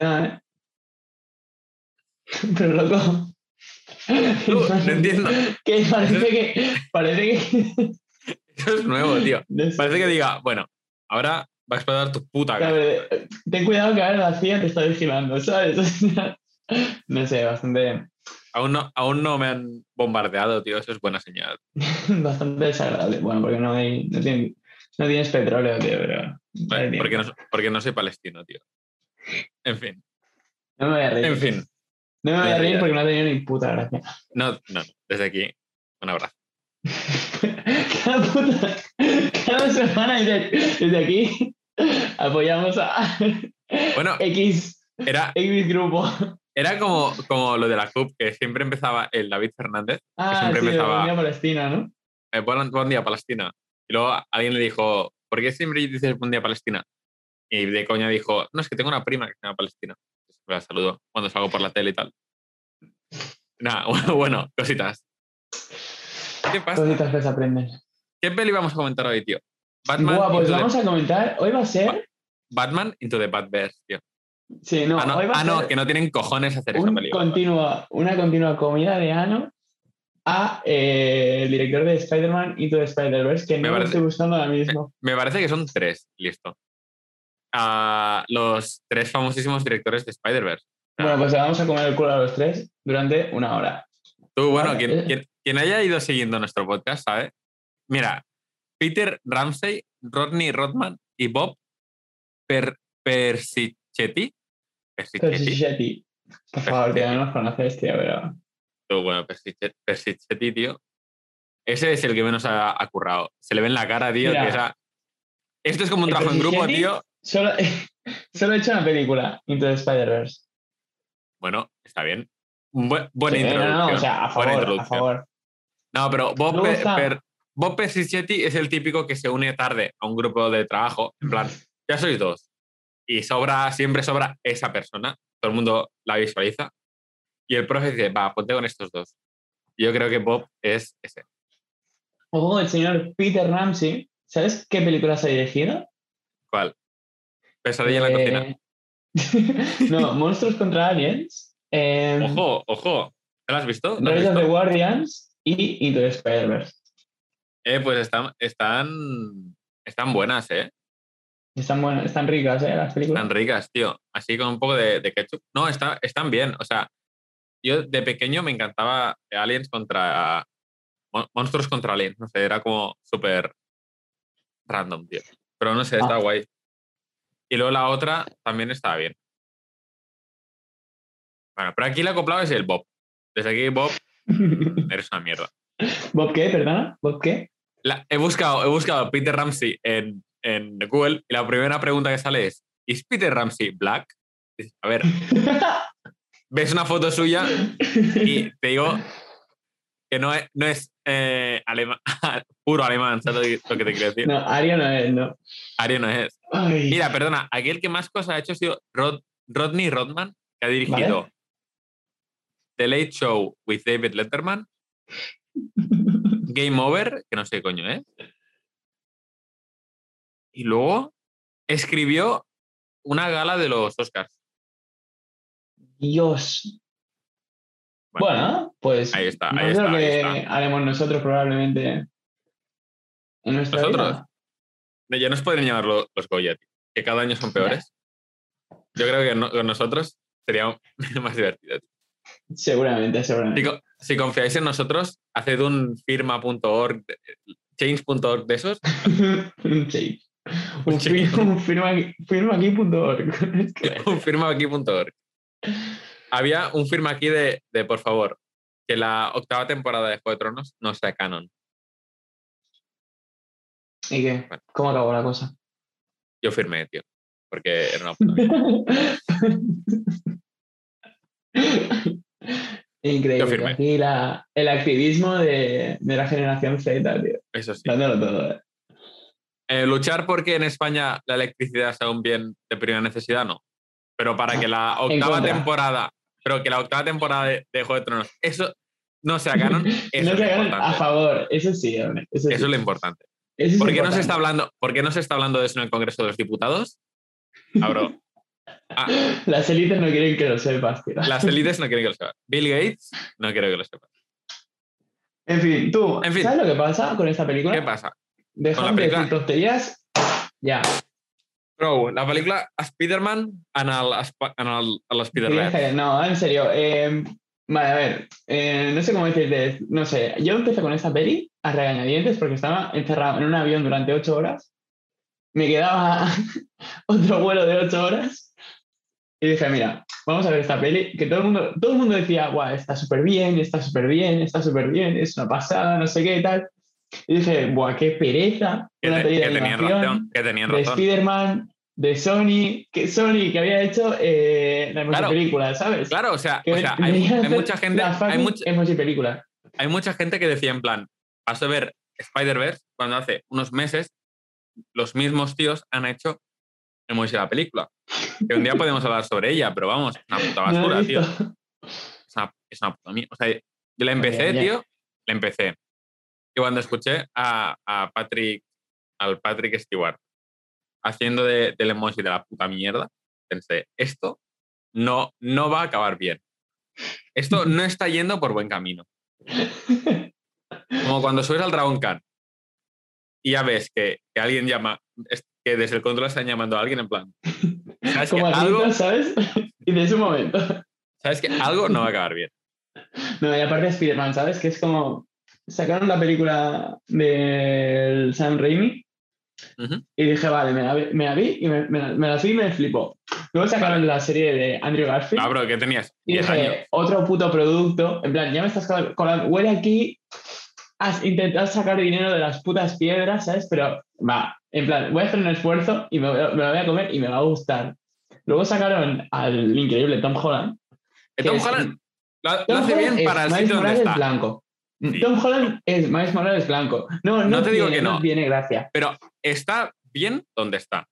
Ah, ¿eh? Pero loco. No entiendo. Que parece que. Parece que. Eso es nuevo, tío. Parece que diga, bueno, ahora va a explotar tu puta cara. ver, ten cuidado que ahora la CIA te está vigilando, ¿sabes? No sé, bastante, Aún no, aún no me han bombardeado, tío. Eso es buena señal. bastante desagradable. Bueno, porque no hay, no, tiene- no tienes petróleo, tío, pero. Vale, porque, no, porque no soy palestino, tío. En fin, No me voy a reír. en fin. No me voy a reír porque no ha tenido ni puta gracia. No, no, no. Desde aquí, un abrazo. cada puta, cada semana desde, desde aquí apoyamos a Bueno, X, era, X grupo. era como, como lo de la CUP, que siempre empezaba el David Fernández. Ah, siempre sí, empezaba- Unión Palestina, ¿no? eh, buen, buen día, Palestina. Y luego alguien le dijo, ¿por qué siempre dices buen día, Palestina? Y de coña dijo, no, es que tengo una prima que se llama Palestina. La saludo cuando salgo por la tele y tal. Nada, bueno, bueno, cositas. ¿Qué pasa? Cositas que se aprenden. ¿Qué peli vamos a comentar hoy, tío? Batman, Buah, pues vamos the, a comentar. Hoy va a ser. Batman into the Batverse, tío. Sí, no, ah, no, hoy va ah, a no, ser que no tienen cojones hacer esa un película. continua, una continua comida de Ano a eh, el director de Spider-Man Into the Spider-Verse, que Me no lo parece- estoy buscando ahora mismo. Me parece que son tres, listo. Ah, los tres famosísimos directores de Spider-Verse. Bueno, pues le vamos a comer el culo a los tres durante una hora. Tú, bueno, Vale, quien, quien- quien haya ido siguiendo nuestro podcast, ¿sabe? Mira, Peter Ramsey, Rodney Rodman y Bob per, Persichetti. Persichetti. Por favor, tío, no nos conoces, tío, pero. Tú, bueno, Persiche- Persichetti, tío. Ese es el que menos ha, ha currado. Se le ve en la cara, tío, Mira. que esa... Esto es como un trabajo en grupo, tío. Solo, solo he hecho una película, Into the Spider-Verse. Bueno, está bien. Buen- buena Sí, no, introducción. no, no, o sea, a favor, a favor. No, pero Bob, Pe- Per- Bob Persichetti es el típico que se une tarde a un grupo de trabajo. En plan, ya sois dos. Y sobra, siempre sobra esa persona. Todo el mundo la visualiza. Y el profe dice, va, ponte con estos dos. Yo creo que Bob es ese. Ojo, el señor Peter Ramsey. ¿Sabes qué películas ha dirigido? ¿Cuál? Pesadilla en la cocina. Eh, no, Monstruos contra Aliens. Eh, Ojo, ojo. ¿Te lo has visto? ¿Lo has Rise of the visto? Guardians y Into the Spider-Verse. Eh, pues están, están, están buenas, ¿eh? Están buenas, están ricas, ¿eh? Las películas. Están ricas, tío. Así con un poco de, de ketchup. No, está, están bien. O sea, yo de pequeño me encantaba Aliens contra. Mon- Monstruos contra Aliens. No sé, era como súper random, tío. Pero no sé, está Ah. guay. Y luego la otra también estaba bien. Bueno, pero aquí la acoplado es el Bob. Desde aquí, Bob, eres una mierda. ¿Bob qué? ¿Perdona? ¿Bob qué? La- he, buscado, he buscado Peter Ramsey en, en Google y la primera pregunta que sale es: ¿Is Peter Ramsey black? A ver, ves una foto suya y te digo que no es, no es eh, alema- puro alemán, ¿sabes lo que te quiero decir? no, Ario no es, no. Ario no es. Ay. Mira, perdona, aquí el que más cosas ha hecho ha sido Rod- Rodney Rodman, que ha dirigido Vale. The Late Show with David Letterman, Game Over, que no sé qué coño es. Y luego escribió una gala de los Oscars. Dios. Bueno, pues Ahí está, ahí lo ahí que está. haremos nosotros probablemente en nuestra ¿Nosotros? vida. No, Ya nos pueden llamar lo- los Goya, que cada año son peores. Yo creo que no- con nosotros sería más divertido. Seguramente, Si, seguramente. si confiáis en nosotros, haced un firma.org, change.org de esos. Un firma, un firma aquí- firmaaquí.org. un firmaaquí.org. Había un firma aquí de, de, por favor, que la octava temporada de Juego de Tronos no sea canon. ¿Y qué? ¿Cómo acabó la cosa? Yo firmé, tío, porque era una puta mierda. Yo Increíble. firmé. Aquí la, el activismo de, de la generación Z, tío. Eso sí. Dándolo todo. eh. Eh, luchar porque en España la electricidad sea un bien de primera necesidad, no. Pero para que la octava temporada, pero que la octava temporada de, de Juego de Tronos, eso no sea canon, eso no se hagan a favor. Eso sí, hombre. Eso, sí. Eso es lo importante. Eso es ¿Por qué, no se está hablando, ¿Por qué no se está hablando de eso en el Congreso de los Diputados? Abro, Ah, Las élites no quieren que lo sepas, tío. las élites no quieren que lo sepas. Bill Gates no quiere que lo sepas. En fin, tú, En fin. ¿sabes lo que pasa con esta película? ¿Qué pasa? Dejan de decir tonterías. Ya. Bro, la pel·lícula Spider-Man en el, en el, l'Spider-Verse. Dije, No, en serio. eh, vale, a ver. eh, no sé cómo decirte. No sé. Yo empecé con esta peli a regañadientes porque estaba encerrado en un avión durante ocho horas. Me quedaba otro vuelo de ocho horas. Y dije, mira, vamos a ver esta peli. Que todo el mundo, todo el mundo decía, guau, está súper bien, está súper bien, está súper bien, es una pasada, no sé qué y tal. Y dije, buah, qué pereza. Que, una te- peli de que tenían razón. Que tenían de. Spider-Man, de Sony, que Sony que había hecho eh, la Claro. película, ¿sabes? Claro, o sea, Que o sea hay, mucha gente, hay, mucha, emoji película. hay mucha gente que decía en plan, vas a ver Spider-Verse cuando hace unos meses los mismos tíos han hecho Emoji la película. Que un día podemos hablar sobre ella, pero vamos, una puta No basura, tío. Es una, es una puta mierda. O sea, yo la empecé, tío, la empecé. Y cuando escuché a, a Patrick, al Patrick Stewart haciendo de, del emoji de la puta mierda, pensé, esto no, no va a acabar bien. Esto no está yendo por buen camino. Como cuando subes al Dragon Khan y ya ves que, que alguien llama, que desde el control están llamando a alguien en plan. ¿Sabes que, Como algo, algo, ¿sabes? y de ese momento. ¿Sabes que algo no va a acabar bien? No, y aparte Spider-Man, ¿sabes? Que es como. Sacaron la película del Sam Raimi y dije, vale, me la vi, me la vi y me, me la, me la vi y me flipó. Luego sacaron la serie de Andrew Garfield. Ah, bro, ¿qué tenías? Y 10 dije, años. otro puto producto. En plan, ya me estás col- colando. Huele aquí. Has intentado sacar dinero de las putas piedras, ¿sabes? Pero va, en plan, voy a hacer un esfuerzo y me, me lo voy a comer y me va a gustar. Luego sacaron al increíble Tom Holland. Eh, Tom Holland lo, lo Tom hace Holland bien para el sitio donde está. blanco. Sí. Tom Holland es Miles Morales blanco. No, no, No te digo tiene, que no. tiene gracia. Pero está bien donde está.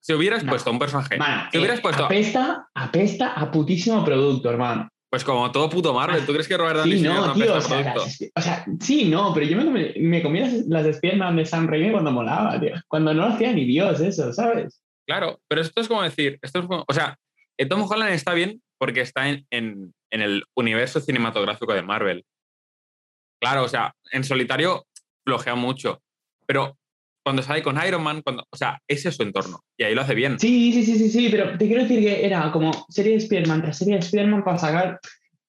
Si hubieras No. puesto un personaje, Mano, si hubieras eh, puesto, apesta, apesta a putísimo producto, hermano. pues como todo puto Marvel, ¿tú crees que Robert Downey Sí, no, no tío, o sea, producto? las- o sea, sí, no, pero yo me, me comí las, las Spider-Man de Sam Raimi cuando molaba, tío. Cuando no lo hacía ni Dios eso, ¿sabes? Claro, pero esto es como decir, esto es como- o sea, eh, Tom Holland está bien porque está en, en- en el universo cinematográfico de Marvel. Claro, o sea, en solitario flojea mucho, pero cuando sale con Iron Man, cuando, o sea, ese es su entorno y ahí lo hace bien. Sí, sí, sí, sí, sí, pero te quiero decir que era como serie de Spider-Man tras serie de Spider-Man para sacar,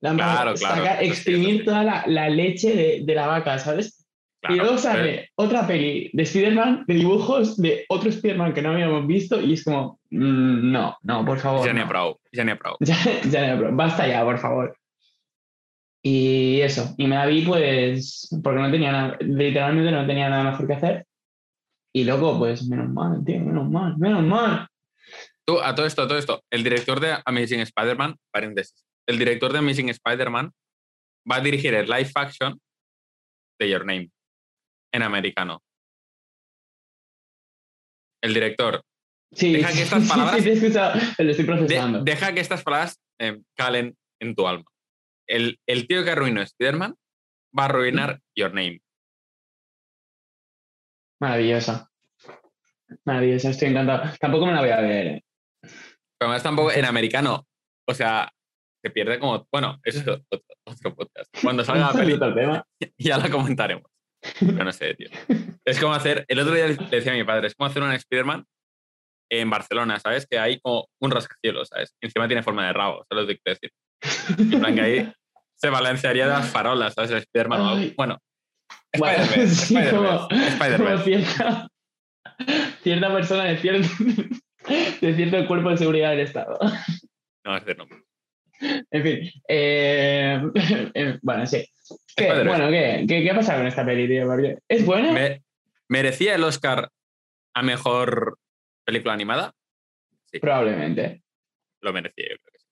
la, Claro, claro, sacar- eso sí, exprimir sí. toda la, la leche de, de la vaca, ¿sabes? Claro, y luego pero- sale otra peli de Spider-Man, de dibujos de otro Spider-Man que no habíamos visto y es como, mm, no, no, por favor. ya no. Prou, ya ni a Prou. Ya, ya pero basta ya, por favor. Y eso, y me la vi pues porque no tenía nada, literalmente no tenía nada mejor que hacer. Y luego, pues menos mal, tío, menos mal, menos mal. Tú, a todo esto, a todo esto, el director de Amazing Spider-Man, paréntesis, el director de Amazing Spider-Man va a dirigir el live action de Your Name en americano. El director. Sí, Deja que estas sí, palabras- sí, he escuchado, lo estoy de- procesando. deja que estas palabras eh, calen en tu alma. El, el tío que arruinó Spider-Man va a arruinar Your Name. Maravillosa. Maravillosa, estoy encantado. Tampoco me la voy a ver. ¿eh? Pero además tampoco en americano. O sea, se pierde como. Bueno, eso es otro, otro podcast. Cuando salga la tema. ya la comentaremos. Yo no sé, tío. Es como hacer. El otro día le decía a mi padre, es como hacer un Spider-Man en Barcelona, ¿sabes? Que hay como un rascacielos, ¿sabes? Encima tiene forma de rabo, ¿sabes lo que quiero decir? En plan que ahí se balancearía de las farolas, ¿sabes? El Spider-Man. o algo. Ay. Bueno, Bueno, Spider-Verse, sí, Spider-Verse. cierta, cierta persona de cierto, de cierto cuerpo de seguridad del Estado. No, es no. En fin. eh, eh, bueno, sí. ¿Qué? Bueno, ¿qué? ¿qué? ¿Qué ha pasado con esta peli, tío? Porque ¿Es buena? Me- ¿Merecía el Oscar a mejor película animada? Probablemente. Lo merecía, yo creo que sí.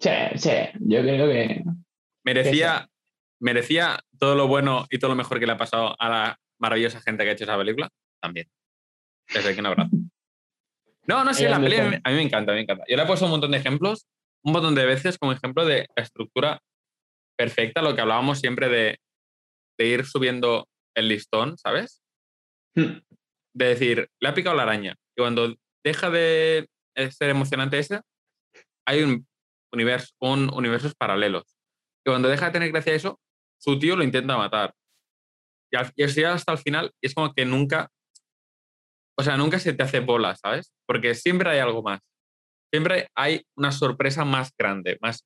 Sí, sí. Yo creo que. ¿Merecía, ¿Merecía todo lo bueno y todo lo mejor que le ha pasado a la maravillosa gente que ha hecho esa película? También. Desde aquí un abrazo. No, no Ahí la peli a mí, está. a mí me encanta, me encanta. Yo le he puesto un montón de ejemplos, un montón de veces como ejemplo de la estructura perfecta, lo que hablábamos siempre de, de ir subiendo el listón, ¿sabes? Hmm. De decir, le ha picado la araña. Cuando deja de ser emocionante esa, hay un universo, un universos paralelos. Y cuando deja de tener gracia eso, su tío lo intenta matar. Y, al- y así hasta el final, es como que nunca, o sea, nunca se te hace bola, ¿sabes? Porque siempre hay algo más. Siempre hay una sorpresa más grande, más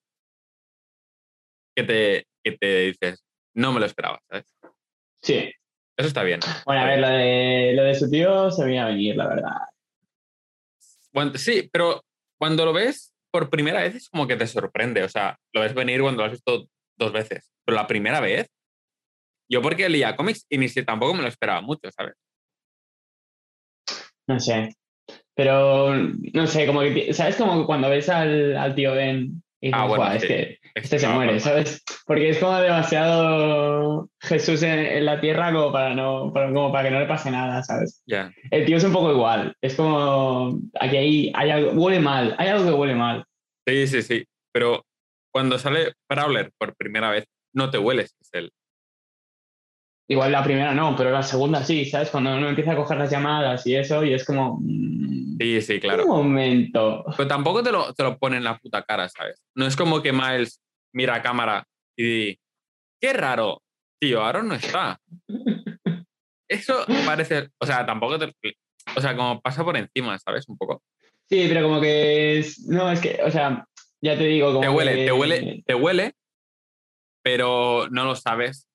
que te, que te dices, no me lo esperaba, ¿sabes? Sí. Eso está bien. Bueno, a ver, lo de, lo de su tío se veía venir, la verdad. Sí, pero cuando lo ves por primera vez es como que te sorprende. O sea, lo ves venir cuando lo has visto dos veces. Pero la primera vez, yo porque leía cómics y ni si tampoco me lo esperaba mucho, ¿sabes? No sé. Pero, no sé, como que, ¿sabes? Como cuando ves al, al tío Ben y Ah, bueno, "Buah, es que este se muere. ¿sabes? Porque es como demasiado Jesús en, en la tierra como para, no, como para que no le pase nada, ¿sabes? Ya. El tío es un poco igual. Es como, aquí hay, hay algo, huele mal, hay algo que huele mal. Sí, sí, sí. Pero cuando sale Prowler por primera vez, no te hueles es él. Igual la primera no, pero la segunda sí, ¿sabes? Cuando uno empieza a coger las llamadas y eso, y es como, mm, Sí, sí, claro. un momento. Pero tampoco te lo, te lo pone en la puta cara, ¿sabes? No es como que Miles mira a cámara y di, qué raro, tío, Aaron no está. Eso parece, o sea, tampoco te, o sea, como pasa por encima, ¿sabes? Un poco. Sí, pero como que es, no, es que, o sea, ya te digo, como Te huele, que- te huele, te huele, pero no lo sabes,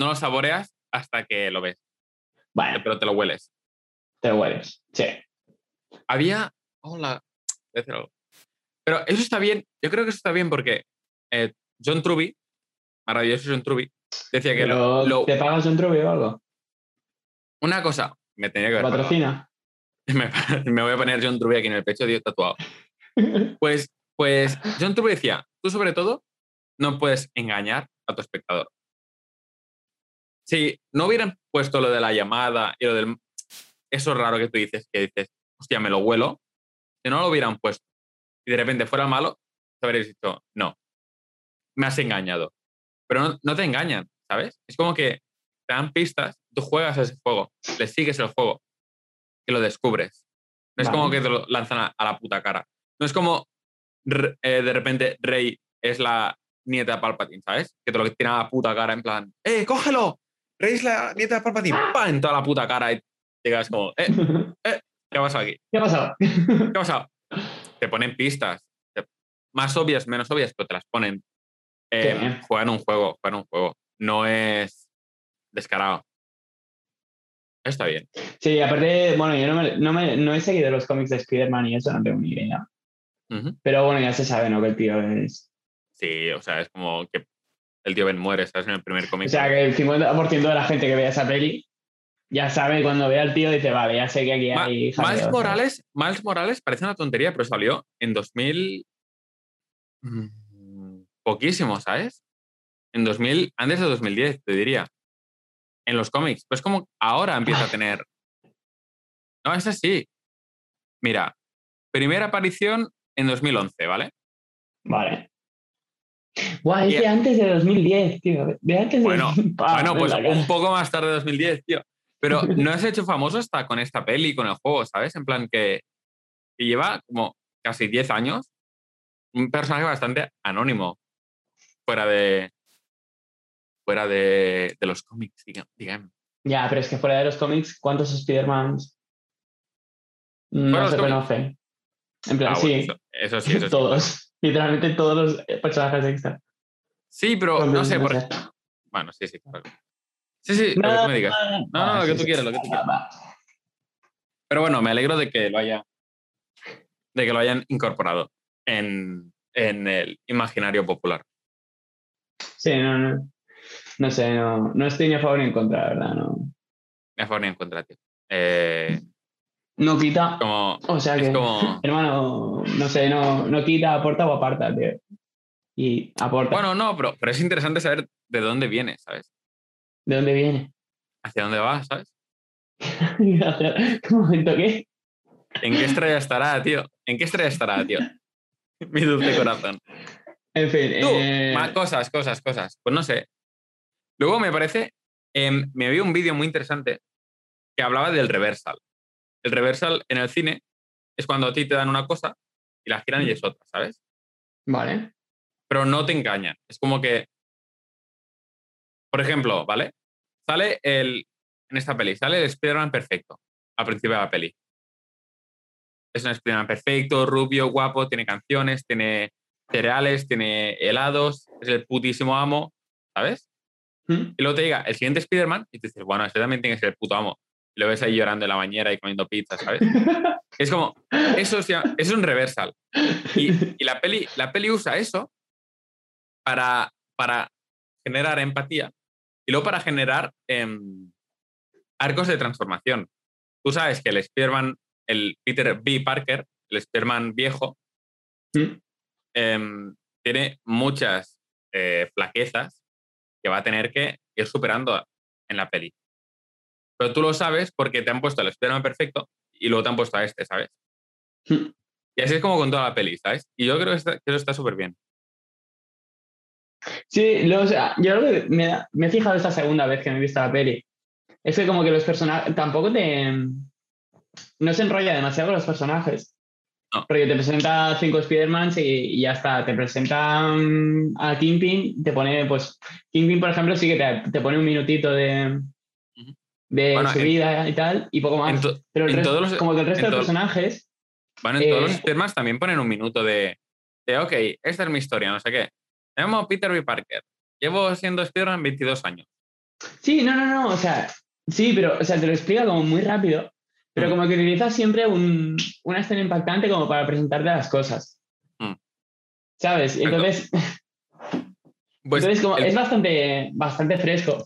no lo saboreas hasta que lo ves, Bueno, pero te lo hueles. te hueles, sí. Había, hola. Pero eso está bien, yo creo que eso está bien porque eh, John Truby, maravilloso John Truby, decía que lo- ¿te pagas un trubi o algo? una cosa me tenía que pagado. ¿Patrocina? me, me voy a poner John Truby aquí en el pecho, tío, tatuado. Pues, pues John Truby decía, tú sobre todo no puedes engañar a tu espectador. Si no hubieran puesto lo de la llamada y lo del... Eso raro que tú dices, que dices, hostia, me lo huelo, si no lo hubieran puesto y de repente fuera malo, te habrías dicho, no, me has engañado. Pero no, no te engañan, ¿sabes? Es como que te dan pistas, tú juegas a ese juego, le sigues el juego y lo descubres. No es como que te lo lanzan a, a la puta cara. No es como eh, de repente Rey es la nieta de Palpatine, ¿sabes? Que te lo tiran a la puta cara en plan, ¡eh, cógelo! Rey es la nieta de Palpatine, ¡pam! En toda la puta cara y llegas como, ¡eh, qué ha pasado aquí! ¿Qué ha pasado? ¿Qué ha pasado? Te ponen pistas, te- más obvias, menos obvias, pero te las ponen. Eh. Juegan un juego, juegan un juego. No es descarado. Está bien. Sí, aparte, bueno, yo no, me- no, me- no he seguido los cómics de Spider-Man y eso, no tengo ni idea. Pero bueno, ya se sabe, ¿no? Que el tío es... Sí, o sea, es como que el tío Ben muere, ¿sabes? En el primer cómic. O sea, que el 50% de la gente que vea esa peli ya sabe, cuando ve al tío, dice, vale, ya sé que aquí Ma- hay... Miles jaleo, ¿sabes? Morales, Miles Morales parece una tontería, pero salió en 2000. mm, Poquísimo, ¿sabes? En 2000, antes de 2010, te diría. En los cómics. Pues como ahora empieza a tener. No, es así. Mira, primera aparición en 2011, ¿vale? Vale. Buah, es de antes de 2010, tío. De antes de... Bueno, Ah, bueno, pues un poco más tarde de 2010, tío. Pero no has hecho famoso hasta con esta peli, con el juego, ¿sabes? En plan que, que lleva como casi 10 años. Un personaje bastante anónimo. Fuera de. Fuera de, de los cómics, diga- digamos. Ya, pero es que fuera de los cómics, ¿cuántos Spider-Mans no de se conocen? En plan, Ah, bueno, sí, eso, eso sí, eso sí. Literalmente todos los eh, personajes extra. Sí, pero no sé por Bueno, sí, sí, claro. Sí, sí, lo que tú me digas. No, no, lo que tú quieras, lo que tú quieras. Pero bueno, me alegro de que lo haya. de que lo hayan incorporado en, en el imaginario popular. Sí, no, no. No sé, no, no estoy ni a favor ni en contra, la verdad. No, Me favor ni en contra, tío. Eh, no quita. como, O sea que, como. hermano, no sé, no, no quita, aporta o aparta, tío. Y aporta. Bueno, no, pero, pero es interesante saber de dónde viene, ¿sabes? ¿De dónde viene? Hacia dónde va, ¿sabes? Un momento, ¿qué? ¿En qué estrella estará, tío? ¿En qué estrella estará, tío? Mi dulce corazón. En fin. Tú, eh, más cosas, cosas, cosas. Pues no sé. Luego me parece, em, me vi un vídeo muy interesante que hablaba del reversal. El reversal en el cine es cuando a ti te dan una cosa y la giran y es otra, ¿sabes? Vale. pero no te engañan. Es como que, por ejemplo, ¿vale? Sale el, en esta peli, sale el Spider-Man perfecto al principio de la peli. Es un Spider-Man perfecto, rubio, guapo, tiene canciones, tiene cereales, tiene helados, es el putísimo amo, ¿sabes? ¿Mm? Y luego te llega el siguiente Spider-Man y te dices, bueno, este también tiene que ser el puto amo. Lo ves ahí llorando en la bañera y comiendo pizza, ¿sabes? es como, eso, es un reversal. Y, y la, peli, la peli usa eso para, para generar empatía y luego para generar em, arcos de transformación. Tú sabes que el Spider-Man, el Peter B. Parker, el Spider-Man viejo, ¿Mm? em, tiene muchas eh, flaquezas que va a tener que ir superando en la peli. Pero tú lo sabes porque te han puesto el Spider-Man perfecto y luego te han puesto a este, ¿sabes? ¿Mm? Y así es como con toda la peli, ¿sabes? Y yo creo que, está- que eso está súper bien. Sí, lo- o sea, yo lo que me, me he fijado esta segunda vez que me he visto la peli. Es que como que los personajes tampoco te... No se enrolla demasiado los personajes. No. Porque te presenta cinco Spider-Mans y, y ya está. Te presenta mm, a Kingpin, te pone, pues... Kingpin, por ejemplo, sí que te, te pone un minutito de. De Bueno, su en- vida y tal, y poco más. To- Pero el resto- los- como que el resto de to- personajes... Bueno, en todos los Eh, Spider-Man también ponen un minuto de, de, ok, esta es mi historia, no sé qué. Me llamo Peter B. Parker. Llevo siendo Spider-Man 22 años. Sí, no, no, no, o sea, sí, pero o sea, te lo explica como muy rápido, pero Mm. como que utiliza siempre un- una escena impactante como para presentarte las cosas. Mm. ¿Sabes? Entonces, Pues entonces como, el- es bastante, bastante fresco,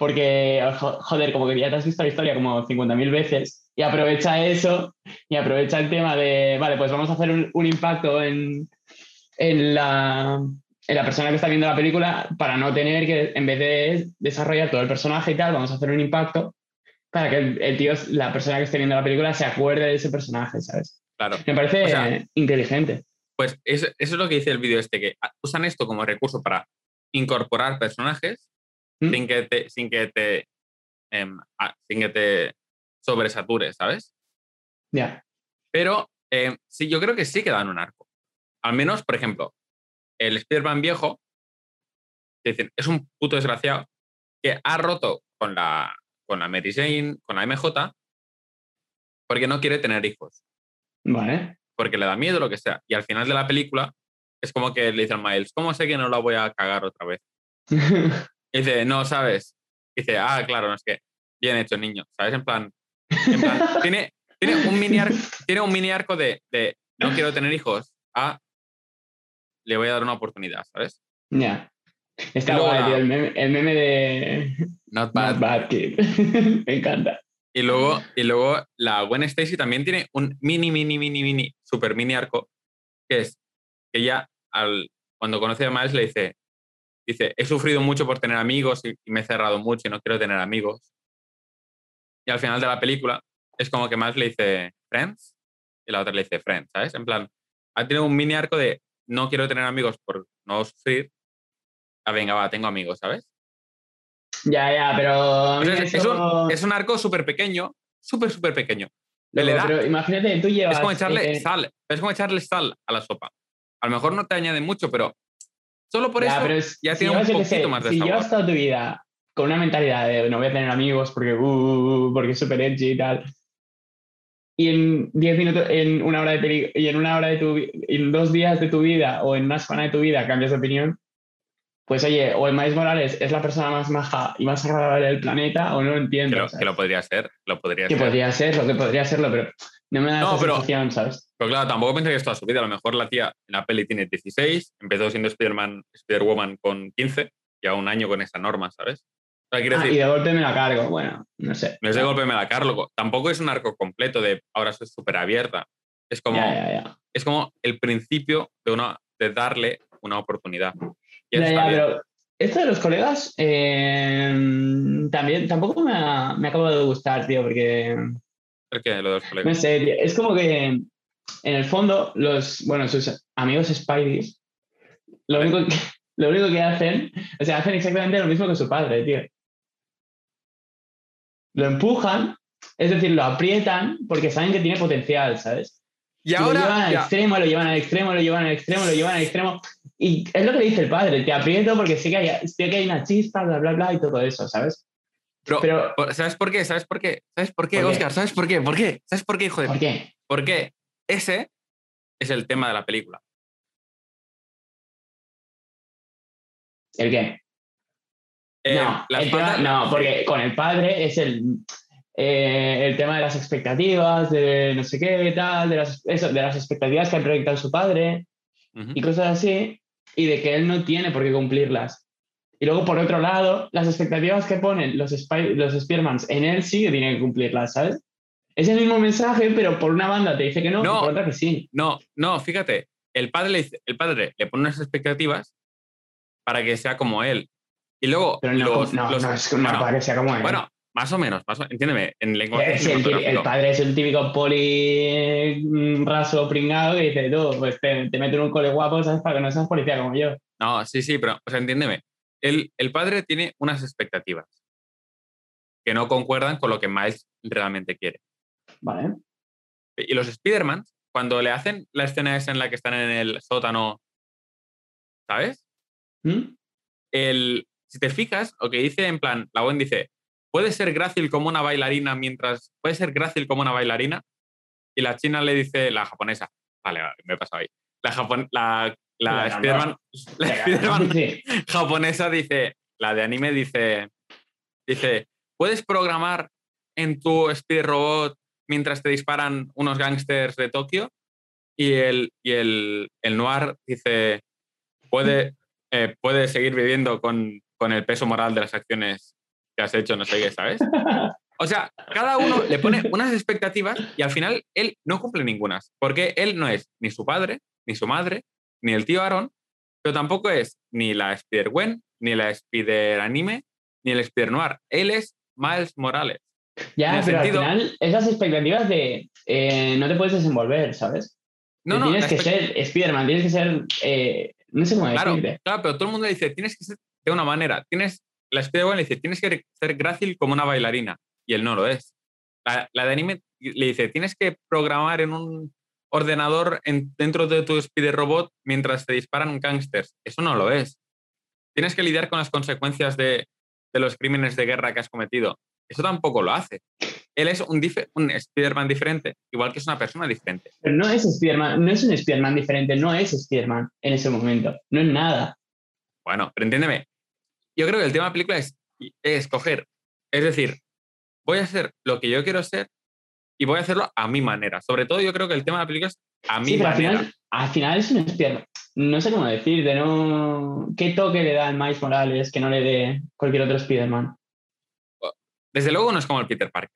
porque, jo- joder, como que ya te has visto la historia como 50.000 veces y aprovecha eso y aprovecha el tema de, vale, pues vamos a hacer un, un impacto en, en la, en la persona que está viendo la película para no tener que, en vez de desarrollar todo el personaje y tal, vamos a hacer un impacto para que el, el tío, la persona que esté viendo la película se acuerde de ese personaje, ¿sabes? claro. Me parece O sea, inteligente. Pues eso, eso es lo que dice el vídeo este, que usan esto como recurso para incorporar personajes ¿Mm? sin que te, sin que te, em, sin que te sobresatures, ¿sabes? Ya. Pero em, sí, yo creo que sí que dan un arco. Al menos, por ejemplo, el Spider-Man viejo, dicen, es un puto desgraciado que ha roto con la, con la Mary Jane, con la MJ, porque no quiere tener hijos, Vale. porque le da miedo, lo que sea. Y al final de la película es como que le dicen a Miles, ¿cómo sé que no la voy a cagar otra vez? Y dice, no, ¿sabes? Y dice, ah, claro, no es que bien hecho, niño, ¿sabes? En plan, en plan, tiene, tiene, un mini arco, tiene un mini arco de, de no quiero tener hijos a le voy a dar una oportunidad, ¿sabes? ya. Está Y luego guay, tío, el meme, el meme de Not Not Bad Kid. Me encanta. Y luego, y luego la Gwen Stacy también tiene un mini, mini, mini, mini, super mini arco, que es que ella, al, cuando conoce a Miles, le dice, dice, he sufrido mucho por tener amigos y, y me he cerrado mucho y no quiero tener amigos. Y al final de la película es como que Miles le dice, Friends, y la otra le dice, Friends, ¿sabes? En plan, ha tenido un mini arco de no quiero tener amigos por no sufrir. Ah, venga, va, tengo amigos, ¿sabes? Ya, ya, pero. es, eso- un, es un arco súper pequeño, súper, súper pequeño. Loco, le da- pero imagínate, tú llevas. Es como echarle eh, sal, es como echarle sal a la sopa. A lo mejor no te añade mucho, pero solo por ya, eso es- ya si tiene un yo qué poquito sé, más de Si sabor. llevas toda tu vida con una mentalidad de no voy a tener amigos porque, uh, porque es súper edgy y tal. Y en 10 minutos, en una hora de peli- y en una hora de tu en dos días de tu vida o en una semana de tu vida cambias de opinión, pues oye, o el Miles Morales es la persona más maja y más agradable del planeta, o no lo que, entiendo. lo, ¿sabes? que lo podría ser, lo podría Que ser. podría serlo, que podría serlo, pero no me da No, esa pero- sensación, ¿sabes? Pero claro, tampoco pensé que es toda su vida. A lo mejor la tía en la peli tiene 16, empezó siendo Spider-Man, Spider-Woman con 15, lleva un año con esa norma, ¿sabes? O sea, Ah, y decir, de golpe me la cargo, bueno, no sé. no es de golpe me la cargo. Tampoco es un arco completo de ahora soy súper abierta. Es como, Ya, ya, ya. es como el principio de, una, de darle una oportunidad. Y Ya, ya, pero esto de los colegas eh, también tampoco me ha, me ha acabado de gustar, tío, porque ¿El qué? Lo de los no sé, tío, es como que en el fondo los, bueno, sus amigos Spideys, lo Vale. único que, lo único que hacen, o sea, hacen exactamente lo mismo que su padre, tío. Lo empujan, es decir, lo aprietan porque saben que tiene potencial, ¿sabes? Y lo ahora. llevan al ya- extremo, lo llevan al extremo, lo llevan al extremo, lo llevan al extremo. Y es lo que le dice el padre, te aprieto porque sé que hay, sé que hay una chispa, bla, bla, bla, y todo eso, ¿sabes? Pero, ¿Sabes por qué? ¿Sabes por qué? ¿Sabes por qué, ¿Por qué? Oscar? ¿Sabes por qué? ¿Por qué? ¿Sabes por qué, hijo de ¿por qué? Porque ese es el tema de la película. ¿El qué? Eh, no, el tema- no, porque con el padre es el, eh, el tema de las expectativas, de no sé qué, tal, de las, eso, de las expectativas que ha proyectado su padre y cosas así, y de que él no tiene por qué cumplirlas. Y luego, por otro lado, las expectativas que ponen los, Spy- los Spearmans en él sí que tienen que cumplirlas, ¿sabes? Es el mismo mensaje, pero por una banda te dice que no, No. por otra que sí. No, no, fíjate, el padre, le, dice- el padre le pone unas expectativas para que sea como él. Y luego Pero no, los, no, los- no es no, bueno, para que sea como él. bueno, más o menos, más o- entiéndeme, en lenguaje Es el, el padre es el típico poli mm, raso pringado que dice, tú, pues te, te meto en un cole guapo, ¿sabes? Para que no seas policía como yo. No, sí, sí, pero, o sea, entiéndeme. El, el padre tiene unas expectativas que no concuerdan con lo que Miles realmente quiere. Vale. Y los Spider-Man, cuando le hacen la escena esa en la que están en el sótano, ¿sabes? ¿Mm? El, si te fijas, lo que dice en plan, la Gwen dice, puede ser grácil como una bailarina mientras, puede ser grácil como una bailarina, y la china le dice, la japonesa, vale, vale, me he pasado ahí, la, japon- la, la. Spider-Man japonesa dice, la de anime dice, dice, ¿puedes programar en tu Spider Robot mientras te disparan unos gángsters de Tokio? Y el, y el, el Noir dice, puede, eh, puede seguir viviendo con, con el peso moral de las acciones que has hecho, no sé qué, ¿sabes? O sea, cada uno le pone unas expectativas y al final él no cumple ningunas, porque él no es ni su padre, ni su madre, ni el tío Aaron, pero tampoco es ni la Spider-Gwen, ni la Spider-Anime, ni el Spider-Noir. Él es Miles Morales. Ya, pero sentido- al final, esas expectativas de eh, no te puedes desenvolver, ¿sabes? No, no, tienes que ser Spider-Man, tienes que ser. eh, no sé cómo Claro, decirte. claro, pero todo el mundo le dice, tienes que ser de una manera. Tienes, la Spider-Gwen le dice, tienes que ser grácil como una bailarina. Y él no lo es. La, la de anime le dice, tienes que programar en un ordenador en- dentro de tu Spider-Robot mientras te disparan gángsters. Eso no lo es. Tienes que lidiar con las consecuencias de, de los crímenes de guerra que has cometido. Eso tampoco lo hace. Él es un, un Spider-Man diferente, igual que es una persona diferente. Pero no es Spider-Man, no es un Spider-Man diferente, no es Spider-Man en ese momento. No es nada. Bueno, pero entiéndeme. Yo creo que el tema de la película es escoger. Es decir, voy a hacer lo que yo quiero ser y voy a hacerlo a mi manera. Sobre todo, yo creo que el tema de la película es a mi Sí, pero al manera. final, al final es un Spider-Man. No sé cómo decirte, ¿no? ¿Qué toque le da al Miles Morales que no le dé cualquier otro Spider-Man? Desde luego no es como el Peter Parker.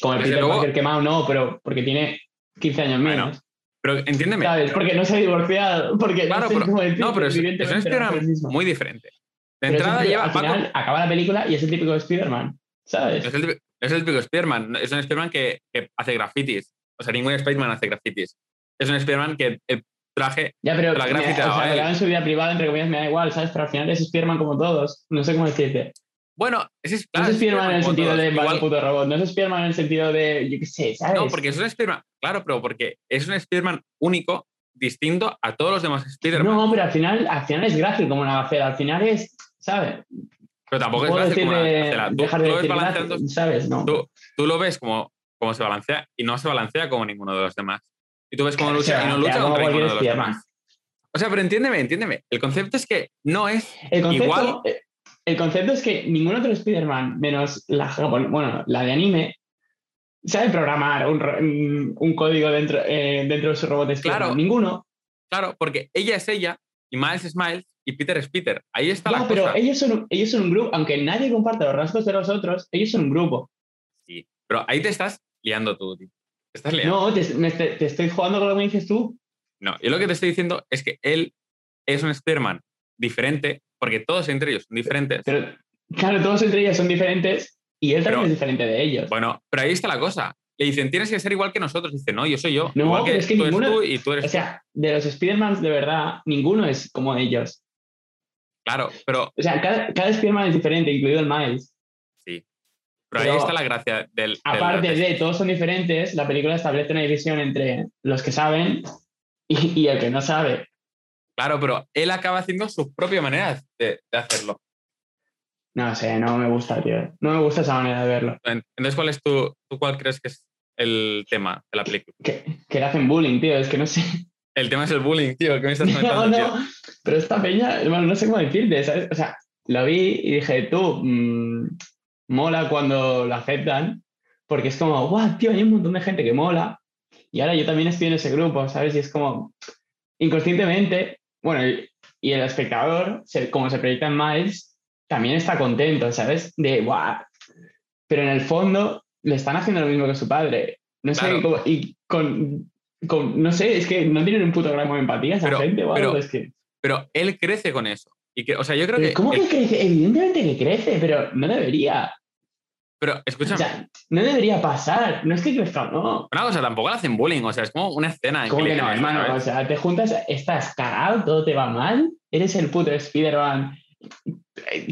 Como el Desde Peter luego- Parker quemado, no, pero porque tiene 15 años Bueno, menos. Pero entiéndeme. ¿Sabes? Porque no se ha divorciado. Porque Claro, no sé pero- cómo No, pero es, es un el Spider-Man muy diferente. De Pero el entrada lleva al Paco- final acaba la película y es el típico Spider-Man, ¿sabes? Es el, típico- es el típico Spider-Man. Es un Spider-Man que, que hace grafitis. O sea, ningún Spider-Man hace grafitis. Es un Spider-man que el traje. Ya, pero la gráfica, o sea, en su vida privada, entre comillas, me da igual, ¿sabes? Pero al final es Spider-Man como todos. No sé cómo decirte. Bueno, es, No claro, es es Spider-Man en el sentido todos. de Igual- puto robot. No es Spider-Man en el sentido de, yo qué sé, ¿sabes? No, porque es un Spider-Man. Claro, pero porque es un Spider-Man único, distinto a todos los demás Spider-Man. No, pero al final, al final es gráfico como una gacela. Al final es, ¿sabes? Pero tampoco es como una gacela. Tú, dejar tú de lo ves decir balanceando, gráfico, ¿sabes? No. tú, tú lo ves como, como se balancea y no se balancea como ninguno de los demás. Y tú ves cómo lucha y no lucha como contra ninguno de los demás. O sea, pero entiéndeme, entiéndeme. El concepto es que no es El concepto, Igual- eh, el concepto es que ningún otro Spider-Man, menos la, bueno, la de anime, sabe programar un, un código dentro, eh, dentro de su robot de Spider-Man. Claro. Ninguno. claro, porque ella es ella y Miles es Miles y Peter es Peter. Ahí está la pero cosa. ellos son, un- ellos son un grupo, aunque nadie comparte los rasgos de los otros, ellos son un grupo. Sí, pero ahí te estás liando tú, tío. Te estás liando. No, te, me- te- te estoy jugando con lo que me dices tú. No, yo lo que te estoy diciendo es que él es un Spider-Man diferente, porque todos entre ellos son diferentes. Pero, claro, todos entre ellos son diferentes y él también Pero- es diferente de ellos. Bueno, pero ahí está la cosa. Le dicen, tienes que ser igual que nosotros. Dice, no, yo soy yo. No, igual que, pero es que tú ninguno- eres tú y tú eres o sea, de los Spider-Man de verdad, ninguno es como ellos. Claro, pero O sea, cada, cada Spider-Man es diferente, incluido el Miles. sí. Pero, ahí está la gracia del. del- Aparte de todos son diferentes, la película establece una división entre los que saben y, y el que no sabe. Claro, pero él acaba haciendo su propia manera de, de hacerlo. No sé, no me gusta, tío. No me gusta esa manera de verlo. Entonces, ¿cuál es tu, tú cuál crees que es el tema de la película? Que, que le hacen bullying, tío. Es que no sé. El tema es el bullying, tío. ¿Qué me estás No, comentando, tío? no. Pero esta peña, bueno, no sé cómo decirte, ¿sabes? O sea, lo vi y dije, tú, mm, mola cuando lo aceptan, porque es como, guau, tío, hay un montón de gente que mola. Y ahora yo también estoy en ese grupo, ¿sabes? Y es como, inconscientemente, bueno, y, el espectador, como se proyecta en Miles, también está contento, ¿sabes? De, guau. Pero en el fondo le están haciendo lo mismo que su padre. No sé, Claro. cómo- y con, con- no sé, es que no tienen un puto gramo de empatía esa Pero- gente o algo, pero- es que... Pero él crece con eso. Y que, o sea, yo creo que. ¿Cómo el- que crece? Evidentemente que crece, pero no debería. pero O escúchame, sea, no debería pasar. No es que crezca, no. una cosa, tampoco le hacen bullying. O sea, es como una escena. en ¿Cómo que no, hermano? ¿sabes? O sea, te juntas, estás cagado, todo te va mal, eres el puto Spider-Man,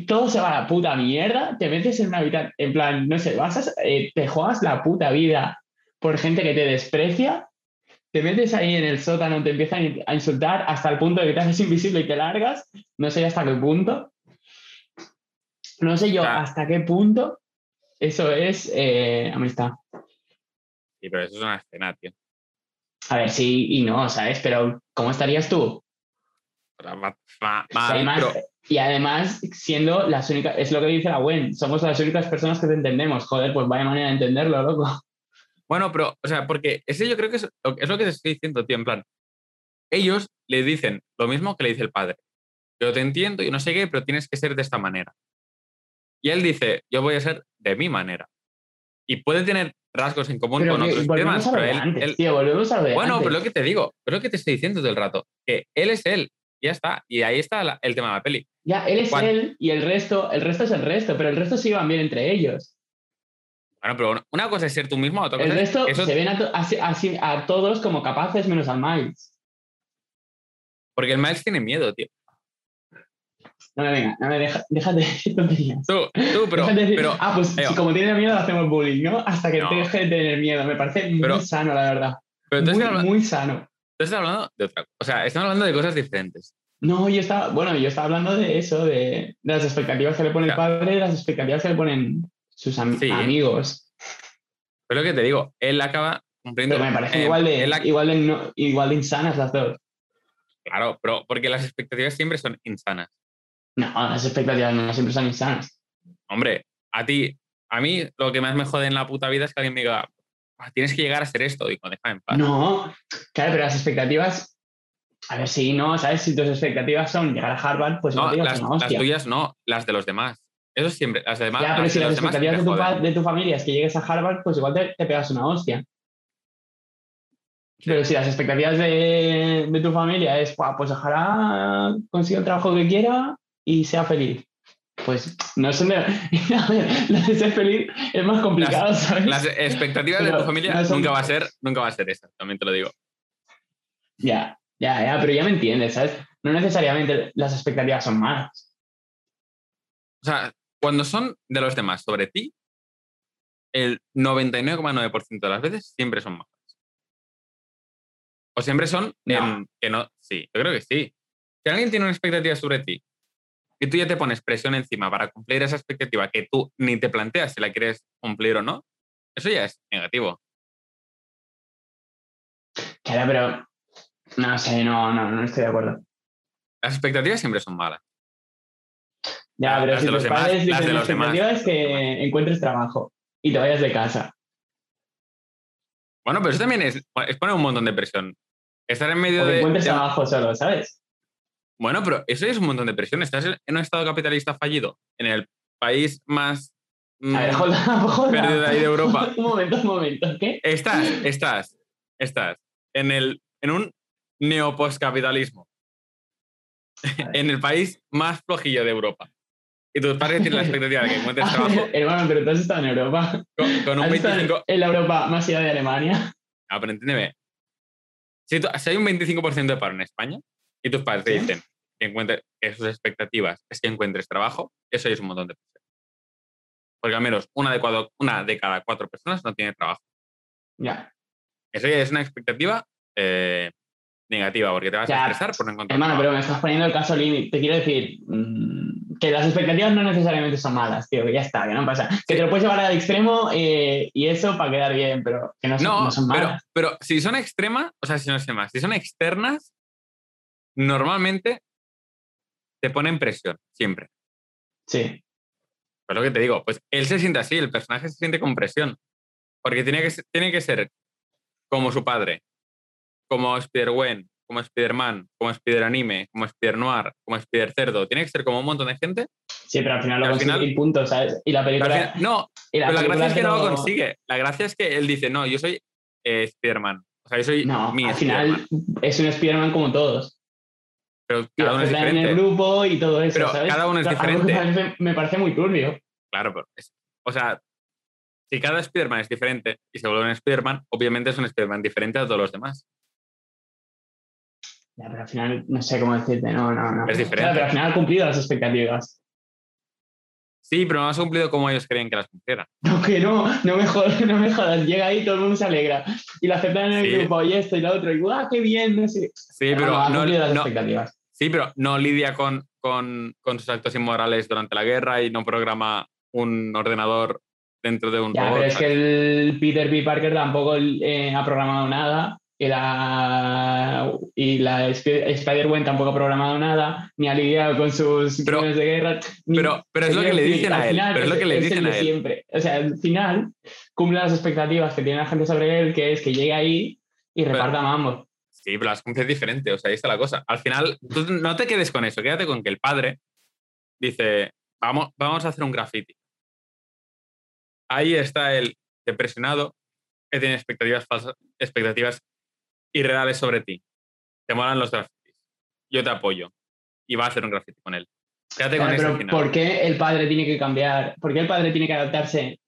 todo se va a la puta mierda, te metes en una habitación, en plan, no sé, vas a- eh, te juegas la puta vida por gente que te desprecia, te metes ahí en el sótano, te empiezan a insultar hasta el punto de que te haces invisible y te largas, no sé hasta qué punto. No sé yo Ah. hasta qué punto eso es eh, amistad. Sí, pero eso es una escena, tío. A ver, sí y no, ¿sabes? Pero ¿cómo estarías tú? Pero ma- ma- Y mal, además, pero- y además, siendo las únicas, es lo que dice la Gwen, somos las únicas personas que te entendemos. Joder, pues vaya manera de entenderlo, loco. Bueno, pero, o sea, porque ese yo creo que es, lo- es lo que te estoy diciendo, tío. En plan, ellos le dicen lo mismo que le dice el padre. Yo te entiendo y no sé qué, pero tienes que ser de esta manera. Y él dice, yo voy a ser de mi manera. Y puede tener rasgos en común Pero con que otros temas, pero de él, antes, él- tío, volvemos a de Bueno, antes. pero lo que te digo, es lo que te estoy diciendo todo el rato, que él es él, ya está. Y ahí está la- el tema de la peli. Ya, él es él y el resto, el resto es el resto, pero el resto se iban bien entre ellos. Bueno, pero una- cosa es ser tú mismo, otra El cosa es resto eso, se ven a, to- a todos como capaces menos al Miles. porque el Miles tiene miedo, tío. No me venga, no me deja, déjate de decir tonterías. Tú, tú, pero, Déjate de decir, pero ah, pues si como tiene miedo hacemos bullying, ¿no? Hasta que No. deje de tener miedo. Me parece muy Pero- sano, la verdad. pero muy, estás, habla- muy sano. tú estás hablando de otra cosa. O sea, estamos hablando de cosas diferentes. No, yo estaba, bueno, yo estaba hablando de eso, de, de las expectativas que le pone el padre y las expectativas que le ponen sus am- Sí. amigos. Pero lo que te digo, él acaba cumpliendo. Pero me parecen eh, igual, de, él igual, de no- igual de insanas las dos. Claro, pero porque las expectativas siempre son insanas. No, las expectativas no siempre son insanas. Hombre, a ti, a mí lo que más me jode en la puta vida es que alguien me diga, "Ah, tienes que llegar a ser esto, digo, déjame en paz. No, claro, pero las expectativas. A ver, si no, ¿sabes? Si tus expectativas son llegar a Harvard, pues No, no las, una las tuyas no, las de los demás. Eso siempre, las demás. ya, pero las si las expectativas de tu, de familia es que llegues a Harvard, pues igual te, te pegas una hostia. Pero si las expectativas de, de tu familia es, "Buah, pues ojalá consiga el trabajo que quiera y sea feliz. Pues no son de... A ver, lo de ser feliz es más complicado, ¿sabes? Las expectativas de tu familia no son- nunca va a ser, nunca va a ser esa, también te lo digo. Ya, ya, ya, pero ya me entiendes, ¿sabes? No necesariamente las expectativas son malas. O sea, cuando son de los demás sobre ti, el 99,9% de las veces siempre son malas. O siempre son No. que no. Sí, yo creo que sí. Si alguien tiene una expectativa sobre ti y tú ya te pones presión encima para cumplir esa expectativa que tú ni te planteas si la quieres cumplir o no, eso ya es negativo. Claro, pero no sé, no, no, no estoy de acuerdo. Las expectativas siempre son malas. Ya, Las pero de si los tus demás, padres las de dicen los demás. es que encuentres trabajo y te vayas de casa. Bueno, pero eso también es, es poner un montón de presión. Estar en medio O que de, encuentres de- trabajo solo, ¿sabes? Bueno, pero eso es un montón de presión. Estás en un estado capitalista fallido, en el país más mm, A ver, up. perdido de ahí de Europa. un momento, un momento, ¿qué? Estás, estás, estás en, el, en un neopostcapitalismo. en el país más flojillo de Europa. Y tus padres tienen la expectativa de que encuentres trabajo hermano, pero tú has estado en Europa. con, con un Has estado 25%. en la Europa más allá de Alemania. Ah, pero entiéndeme. Si, tú- si hay un 25% de paro en España y tus padres te ¿Sí? dicen que, encuentres, que sus expectativas es que encuentres trabajo, eso es un montón de presión. Porque al menos una de, cuatro- una de cada cuatro personas no tiene trabajo. Ya. Eso ya es una expectativa eh, negativa, porque te vas a estresar por no encontrar Hermano, pero me estás poniendo el caso límite. Te quiero decir mm, que las expectativas no necesariamente son malas, tío, que ya está, que no pasa. Que te lo puedes llevar al extremo eh, y eso para quedar bien, pero que no son, No, no son pero, malas. pero si son extremas, o sea, si no sé más, si son externas, normalmente te ponen presión, siempre. Sí. Pues lo que te digo, pues él se siente así, el personaje se siente con presión. Porque tiene que, tiene que ser como su padre, como Spider-Gwen, como Spider-Man, como Spider-Anime, como Spider-Noir, como Spider-Cerdo. Tiene que ser como un montón de gente. Sí, pero al final lo consigue final- y punto, ¿sabes? Y la al película. final- no, la pero la gracia es que no lo consigue. La gracia es que él dice, no, yo soy eh, Spider-Man. O sea, yo soy No, mi al final es un Spider-Man como todos. Pero cada uno es aceptan en el diferente. grupo y todo eso, Pero ¿sabes? cada uno es diferente. parece- me parece muy turbio. Claro, pero es- o sea, si cada Spider-Man es diferente y se vuelve un Spider-Man, obviamente es un Spider-Man diferente a todos los demás. Ya, pero al final no sé cómo decirte, no, no, no. Es diferente. Pero al final ha cumplido las expectativas. Sí, pero no has cumplido como ellos querían que las cumplieran. No, que no, no me jodas, no me jodas. Llega ahí, todo el mundo se alegra. Y lo aceptan en el Sí. grupo, y esto y lo otro, y ¡guau, qué bien! No sé. Sí, pero no, no, las no- expectativas. sí, pero no lidia con, con, con sus actos inmorales durante la guerra y no programa un ordenador dentro de un Ya, robot. pero es que el Peter B. Parker tampoco eh, ha programado nada. Y la, y la Sp- Spider-Gwen tampoco ha programado nada, ni ha lidiado con sus Pero- de guerra. ni- pero- pero es lo que le dicen a él, final pero es lo que le el dicen a él. siempre. O sea, al final cumple las expectativas que tiene la gente sobre él, que es que llegue ahí y Pero- reparta mambos. Sí, pero las cumple diferente, o sea, ahí está la cosa. Al final, tú no te quedes con eso, quédate con que el padre dice, vamos, vamos a hacer un graffiti. Ahí está él depresionado, que tiene expectativas falsas, expectativas irreales sobre ti. Te molan los grafitis. Yo te apoyo. Y va a hacer un graffiti con él. Quédate con Claro, eso pero final. ¿por qué el padre tiene que cambiar? ¿Por qué el padre tiene que adaptarse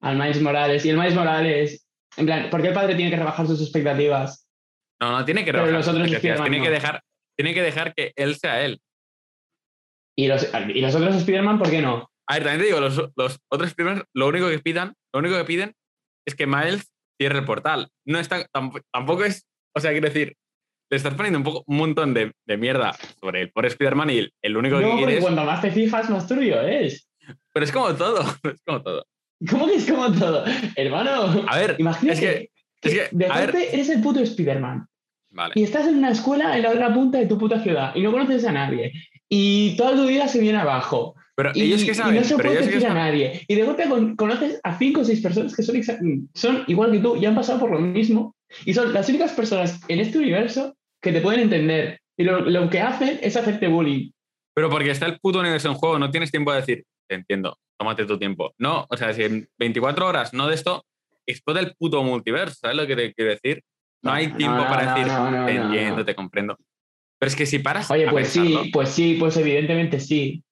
al Miles Morales? Y el Miles Morales, en plan, ¿por qué el padre tiene que rebajar sus expectativas? No, no, tiene que Pero rebajar los sus otros Spider-Man tiene que dejar Tiene que dejar que él sea él. ¿Y los, y los otros Spider-Man por qué no? A ver, también te digo, los, los otros Spider-Man, lo único que pidan, lo único que piden es que Miles cierre el portal. No está, tamp- tampoco es, o sea, quiero decir, le estás poniendo un, poco, un montón de, de mierda sobre el por Spider-Man y el, el único No, que quieres. cuanto más te fijas, más turbio es. Pero es como todo, es como todo. ¿Cómo que es como todo? Hermano, A ver, imagínate es que, es que, de repente eres el puto Spider-Man vale. y estás en una escuela en la otra punta de tu puta ciudad y no conoces a nadie y toda tu vida se viene abajo Pero y, ellos que y saben, no se puede decir a nadie. Y de golpe con- conoces a cinco o seis personas que son, igual que tú y han pasado por lo mismo. Y son las únicas personas en este universo que te pueden entender. Y lo, lo que hacen es hacerte bullying. Pero porque está el puto universo en juego, no tienes tiempo de decir, te entiendo, tómate tu tiempo. No, o sea, si en 24 horas no de esto, explota el puto multiverso, ¿sabes lo que te quiero decir? No hay tiempo no, para no, decir, te entiendo, te comprendo. Pero es que si paras Oye, pues sí, pues sí, pues evidentemente sí.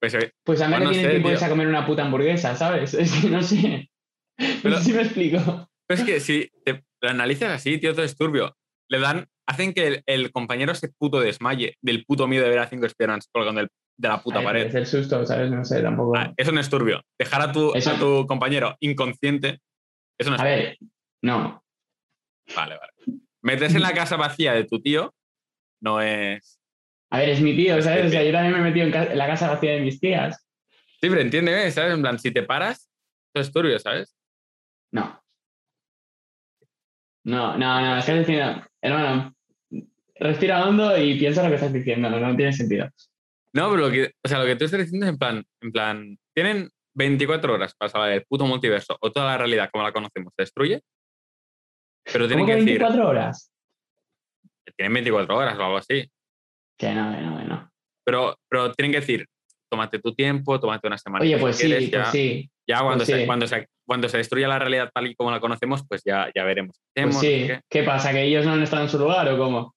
Pues, eh, Pues a mí Pues no no tiene tiempo de tío. irse a comer una puta hamburguesa, ¿sabes? Es que no sé. No Pero- sé si me explico. pero es que si te lo analizas así, tío, todo es turbio. Le dan, hacen que el, el compañero se puto desmaye del puto miedo de ver a cinco Spearmans colgando de la puta pared. Es el susto, ¿sabes? No sé, tampoco. Ah, eso no es turbio. Dejar a tu, Eso- a tu compañero inconsciente, eso no es A ver, no. Vale, vale. Meterse en la casa vacía de tu tío no es. A ver, es mi tío, Es ¿sabes? O sea, yo también me he metido en, la casa vacía de mis tías. Sí, pero entiéndeme, ¿sabes? En plan, si te paras, eso es turbio, ¿sabes? No. No, no, no, es que diciendo, hermano, respira hondo y piensa lo que estás diciendo, no, no tiene sentido. No, pero lo que, o sea, lo que tú estás diciendo es en plan, en plan, tienen 24 horas para salvar el puto multiverso o toda la realidad como la conocemos se destruye, pero tienen ¿Cómo que que decir, 24 horas? que tienen 24 horas o algo así, Que no, que no, que no. pero, pero tienen que decir, tómate tu tiempo, tómate una semana. Oye, pues sí, pues sí, Ya cuando, pues se, sí. cuando, se, cuando se destruya la realidad tal y como la conocemos, pues ya, ya veremos. qué pues sí. qué. ¿Qué pasa? ¿Que ellos no han estado en su lugar o cómo?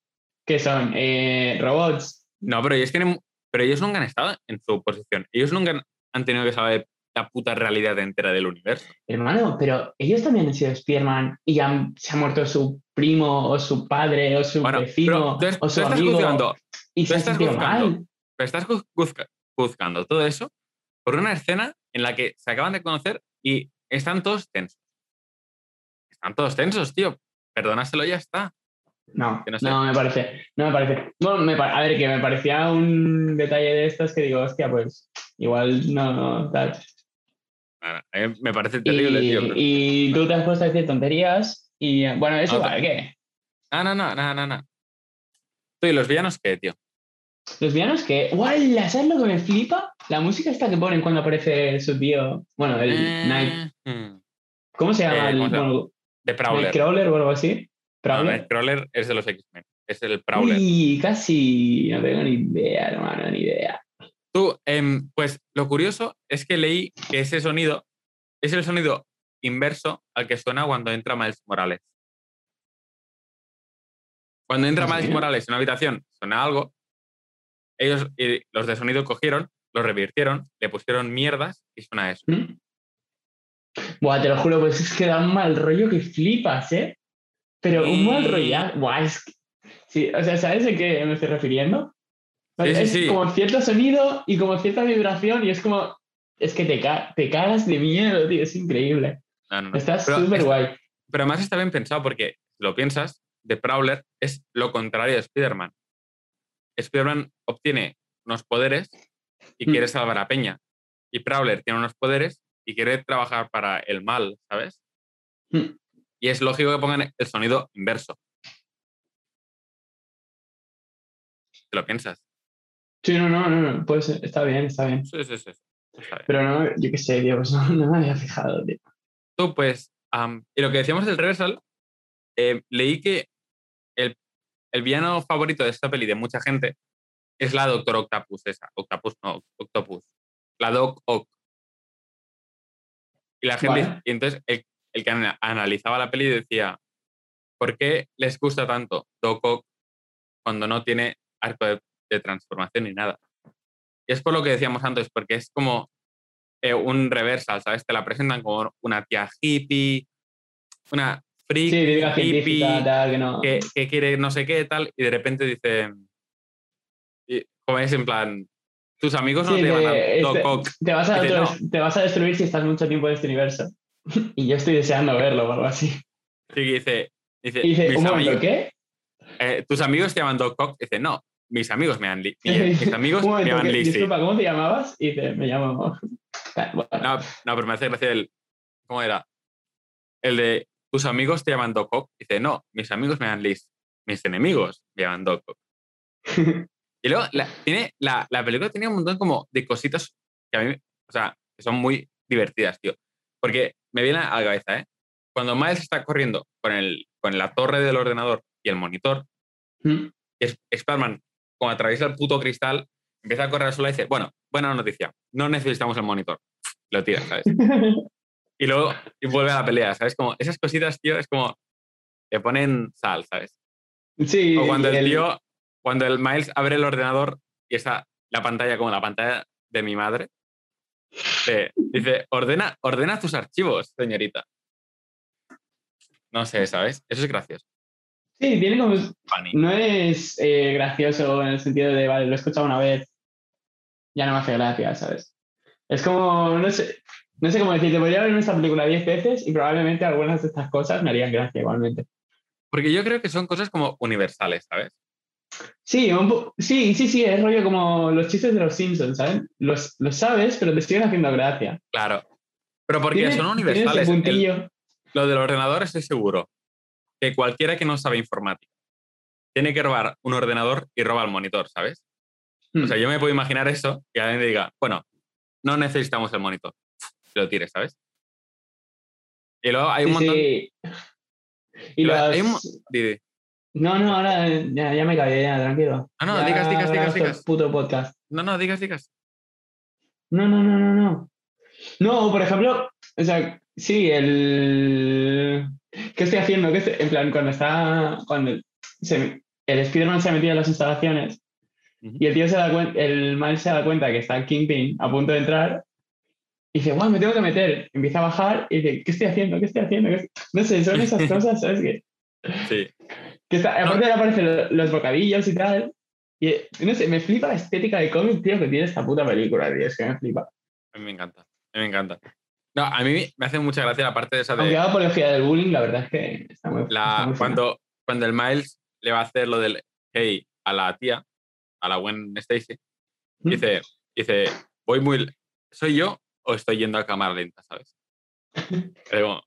¿Qué son? Eh, ¿Robots? No, pero ellos tienen, pero ellos nunca han estado en su posición. Ellos nunca han tenido que saber la puta realidad entera del universo. Hermano, pero ellos también han sido Spearman y han- se ha muerto su primo o su padre o su Bueno, vecino tú, o su amigo juzgando, y tú se estás juzgando. mal. pero estás juz- juzga- juzgando todo eso por una escena en la que se acaban de conocer y están todos tensos. Están todos tensos, tío. Perdónaselo ya está. No, no me parece. No me parece. Bueno, me a ver, que me parecía un detalle de estos que digo, hostia, pues igual no, no, tal. Ah, eh, Me parece terrible, Y, tío. pero- y tú te has puesto a decir tonterías y bueno, es No, igual, ¿qué? Ah, no, no, no, no, no. Tú, ¿y los villanos qué, tío? Los villanos que. ¡Guau! ¿Sabes lo que me flipa? La música esta que ponen cuando aparece su tío. Bueno, el Eh, Night. hmm, ¿Cómo se llama? eh, el, De Prowler. Nightcrawler o algo así. No, Prowler. Nightcrawler es de los X-Men. Es el Prowler. Uy, casi. No tengo ni idea, hermano, ni idea. Tú, em, pues lo curioso es que leí que ese sonido es el sonido inverso al que suena cuando entra Miles Morales. Cuando entra ¿Ah, Miles? Morales en una habitación, suena algo. Ellos, y los de sonido cogieron, lo revirtieron, le pusieron mierdas y suena eso. ¿Mm? Buah, te lo juro, pues es que da un mal rollo que flipas, ¿eh? Pero un mal rollo. Buah, es que- Sí, o sea, ¿sabes a qué me estoy refiriendo? Sí, es sí. como cierto sonido y como cierta vibración y es como. Es que te, ca- te cagas de miedo, tío, es increíble. No, no, no. Está súper es- guay. Pero además está bien pensado porque, si lo piensas, de Prowler es lo contrario de Spider-Man. Spider-Man obtiene unos poderes y Mm. quiere salvar a Peña. Y Prowler tiene unos poderes y quiere trabajar para el mal, ¿sabes? Mm. Y es lógico que pongan el sonido inverso. ¿Te lo piensas? Sí, no, no, no, no, pues está bien, está bien. Sí, sí, sí. Está bien. Pero no, yo qué sé, pues no, no me había fijado, tío. Tú, pues, y lo que decíamos del reversal, eh, leí que el, el villano favorito de esta peli de mucha gente es la Doctor Octopus, esa. Octopus, no, Octopus. La Doc Ock. Y la gente, Vale. y entonces el, el que ana- analizaba la peli decía, ¿por qué les gusta tanto Doc Ock cuando no tiene arco de, de transformación ni nada? Y es por lo que decíamos antes, porque es como eh, un reversal, ¿sabes? Te la presentan como una tía hippie, una freak Sí, hippie tal, que no. que, que quiere no sé qué tal, y de repente dice, y como es en plan, tus amigos no Sí, te llaman Doc este- te, vas a dice, otro- te vas a destruir si estás mucho tiempo en este universo. y yo estoy deseando verlo o algo así. Sí, dice, dice, Y dice, un momento, amigos- ¿qué? eh, tus amigos te llaman Doc Ock. Dice, no, mis amigos me llaman, Li- mis amigos me ¿qué? Lizzie. Disculpa, ¿cómo te llamabas? Y dice, me llamo. Bueno, No, no, pero me hace gracia el, ¿cómo era? El de, tus amigos te llaman Doc Ock. Dice, no, mis amigos me llaman Liz. Mis enemigos me llaman Doc Ock. Y luego, la, tiene, la, la película tiene un montón como de cositas que a mí, o sea, que son muy divertidas, tío. Porque me viene a la cabeza, ¿eh? Cuando Miles está corriendo con, el, con la torre del ordenador y el monitor, Mm. es Spider-Man, como atraviesa el puto cristal, empieza a correr sola y dice, bueno, buena noticia, no necesitamos el monitor. Lo tira, ¿sabes? Y luego y vuelve a la pelea, ¿sabes? Como esas cositas, tío, es como te ponen sal, ¿sabes? sí, O cuando el el- tío, cuando el Miles abre el ordenador y está la pantalla como la pantalla de mi madre, te- dice, ordena, ordena tus archivos, señorita. No sé, ¿sabes? Eso es gracioso. Sí, tiene como. Funny. No es eh, gracioso en el sentido de, vale, lo he escuchado una vez, ya no me hace gracia, ¿sabes? Es como, no sé, no sé cómo decirte, podría ver esta película diez veces y probablemente algunas de estas cosas me harían gracia igualmente. Porque yo creo que son cosas como universales, ¿sabes? Sí, sí, sí, sí, es rollo como los chistes de los Simpsons, ¿sabes? Los, los sabes, pero te siguen haciendo gracia. Claro. Pero porque son universales. El- lo del ordenador estoy seguro que cualquiera que no sabe informática tiene que robar un ordenador y roba el monitor, ¿sabes? O sea, yo me puedo imaginar eso y alguien diga, bueno, no necesitamos el monitor. Y lo tires, ¿sabes? Y luego hay un Sí, montón... sí. Y y los- hay un. No, no, ahora ya, ya me cagué, ya, tranquilo. No, no, Ya digas, digas, digas, digas. puto podcast. No, no, digas, digas. No, no, no, no, no. No, por ejemplo, o sea, sí, el... ¿Qué estoy haciendo? ¿Qué estoy- En plan, cuando está... Cuando se- el Spider-Man se ha metido en las instalaciones Ujú. y el tío se da cuenta, el Miles se da cuenta que está Kingpin a punto de entrar y dice, guau, me tengo que meter. Empieza a bajar y dice, ¿qué estoy haciendo? ¿Qué estoy haciendo? ¿Qué estoy-?". No sé, son esas cosas, ¿sabes? Que, Sí. que está, No. aparte le aparecen lo- los bocadillos y tal. Y no sé, me flipa la estética de cómic, tío, que tiene esta puta película, tío. Es que me flipa. A mí me encanta. Me encanta. No, a mí me hace mucha gracia la parte de esa de... Aunque haga apología del bullying, la verdad es que está muy, la- está muy fina. cuando, cuando el Miles le va a hacer lo del hey a la tía, a la Gwen Stacy, ¿Mm? dice, dice, voy muy... ¿Soy yo o estoy yendo a cámara lenta, sabes? Es como,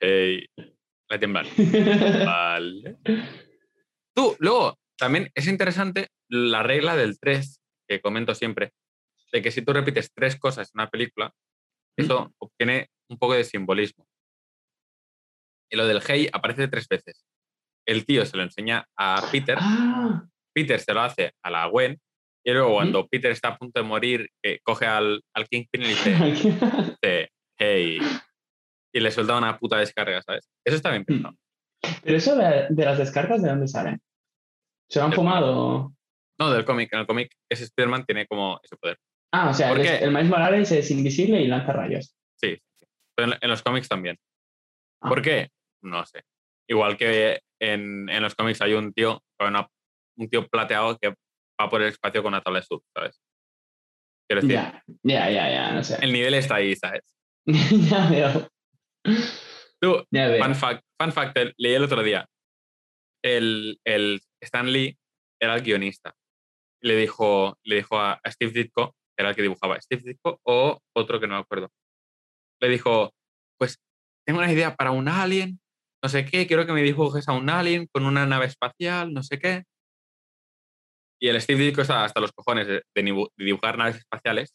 hey, la tiemblan. Vale. Tú, luego, también es interesante la regla del 3, que comento siempre, de que si tú repites tres cosas en una película, eso obtiene un poco de simbolismo. Y lo del hey aparece tres veces. El tío se lo enseña a Peter, Ah, Peter se lo hace a la Gwen, y luego cuando Peter está a punto de morir, que coge al, al Kingpin y le dice, hey, y le suelta una puta descarga, ¿sabes? Eso está bien pensado. Pero eso de, de las descargas, ¿de dónde salen? ¿Se lo han Del fumado? No, del cómic. En el cómic, ese Spider-Man tiene como ese poder. Ah, o sea, ¿Por el, el Miles Morales es invisible y lanza rayos. Sí. en, en los cómics también. Ah. ¿Por qué? No sé. Igual que en, en los cómics hay un tío, con una- un tío plateado que va por el espacio con una tabla de surf, ¿sabes? Quiero decir, Ya, ya, ya, ya, no sé. el nivel está ahí, ¿sabes? ya veo. Tú, Ya veo. Fun fact, fun fact, leí el otro día. El, el Stan Lee era el guionista. Le dijo, le dijo a, Steve Ditko, era el que dibujaba, Steve Ditko o otro que no me acuerdo. Le dijo, pues tengo una idea para un alien, no sé qué, quiero que me dibujes a un alien con una nave espacial, no sé qué. Y el Steve Ditko estaba hasta los cojones de, de dibu- de dibujar naves espaciales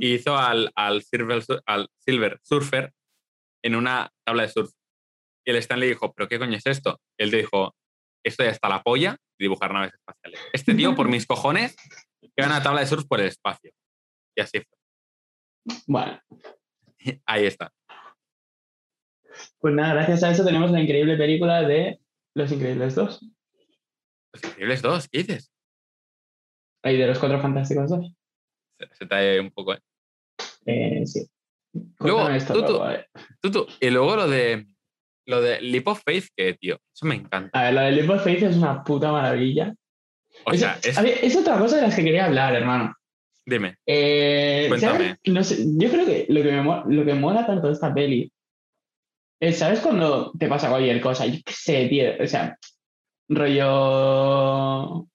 y hizo al, al, Silver, Sur- al Silver Surfer en una tabla de surf. Y el Stan le dijo, ¿pero qué coño es esto? Y él dijo, esto ya está la polla de dibujar naves espaciales. Este tío, por mis cojones, que una tabla de surf por el espacio. Y así fue. Bueno, Ahí está. pues nada, gracias a eso tenemos la increíble película de Los Increíbles 2. Los Increíbles 2, ¿qué dices? Ahí de los Cuatro Fantásticos 2. Se, se te ha ido un poco, ¿eh? Eh, sí. Luego, esto tú- luego. Tú, tú. Y luego lo de lo de Leap of Faith, que, tío, eso me encanta. A ver, la de Leap of Faith es una puta maravilla. O Es- sea, es, a ver, es otra cosa de las que quería hablar, hermano. Dime, Eh, Cuéntame. No sé, yo creo que lo que, me mo- lo que mola tanto de esta peli es, ¿sabes cuando te pasa cualquier cosa? Yo qué sé, tío, o sea, rollo...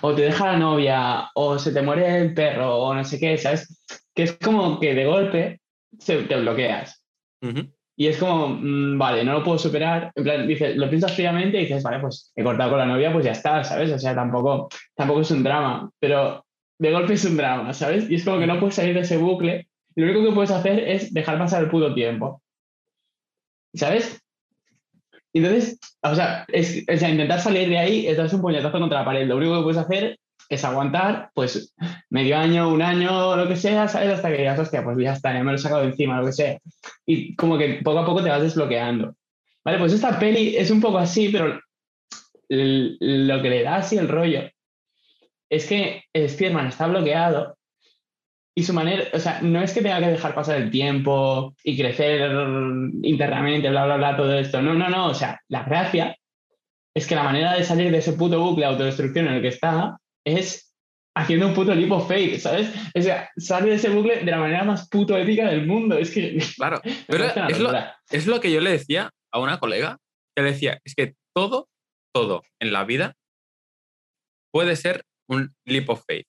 O te deja la novia, o se te muere el perro, o no sé qué, ¿sabes? Que es como que de golpe se, te bloqueas. Ujú. Y es como, mm, vale, no lo puedo superar. En plan, dices, lo piensas fríamente y dices, vale, pues he cortado con la novia, pues ya está, ¿sabes? O sea, tampoco, tampoco es un drama, pero de golpe es un drama, ¿sabes? Y es como que no puedes salir de ese bucle. Y lo único que puedes hacer es dejar pasar el puto tiempo. ¿Sabes? Entonces, o sea, es, o sea, intentar salir de ahí es darse un puñetazo contra la pared. Lo único que puedes hacer es aguantar, pues, medio año, un año, lo que sea, ¿sabes? Hasta que digas, hostia, pues ya está, ya me lo he sacado de encima, lo que sea. Y como que poco a poco te vas desbloqueando. Vale, pues esta peli es un poco así, pero lo que le da así el rollo es que Spider-Man está bloqueado y su manera, o sea, no es que tenga que dejar pasar el tiempo y crecer internamente, bla, bla, bla, todo esto. No, no, no. O sea, la gracia es que la manera de salir de ese puto bucle de autodestrucción en el que está es haciendo un puto of faith, ¿sabes? O sea, sale de ese bucle de la manera más puto épica del mundo. Es que. Claro, pero es lo, es lo que yo le decía a una colega, que le decía, es que todo, todo en la vida puede ser un leap of faith.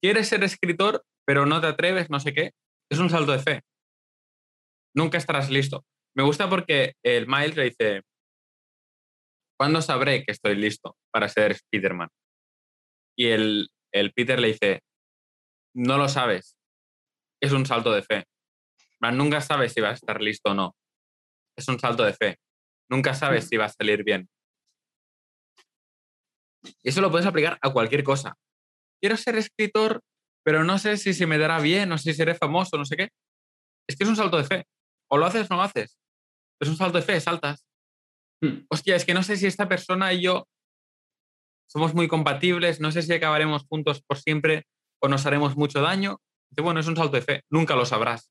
Quieres ser escritor, pero no te atreves, no sé qué, es un salto de fe. Nunca estarás listo. Me gusta porque el Miles le dice, ¿cuándo sabré que estoy listo para ser Spider-Man? Y el, el Peter le dice, no lo sabes, es un salto de fe. Nunca sabes si vas a estar listo o no. Es un salto de fe. Nunca sabes si va a salir bien. Y eso lo puedes aplicar a cualquier cosa. Quiero ser escritor, pero no sé si se me dará bien, no sé si seré famoso, no sé qué. Es que es un salto de fe. O lo haces o no lo haces. Es un salto de fe, saltas. Mm. Hostia, es que no sé si esta persona y yo somos muy compatibles, no sé si acabaremos juntos por siempre o nos haremos mucho daño. Dice, bueno, es un salto de fe, nunca lo sabrás.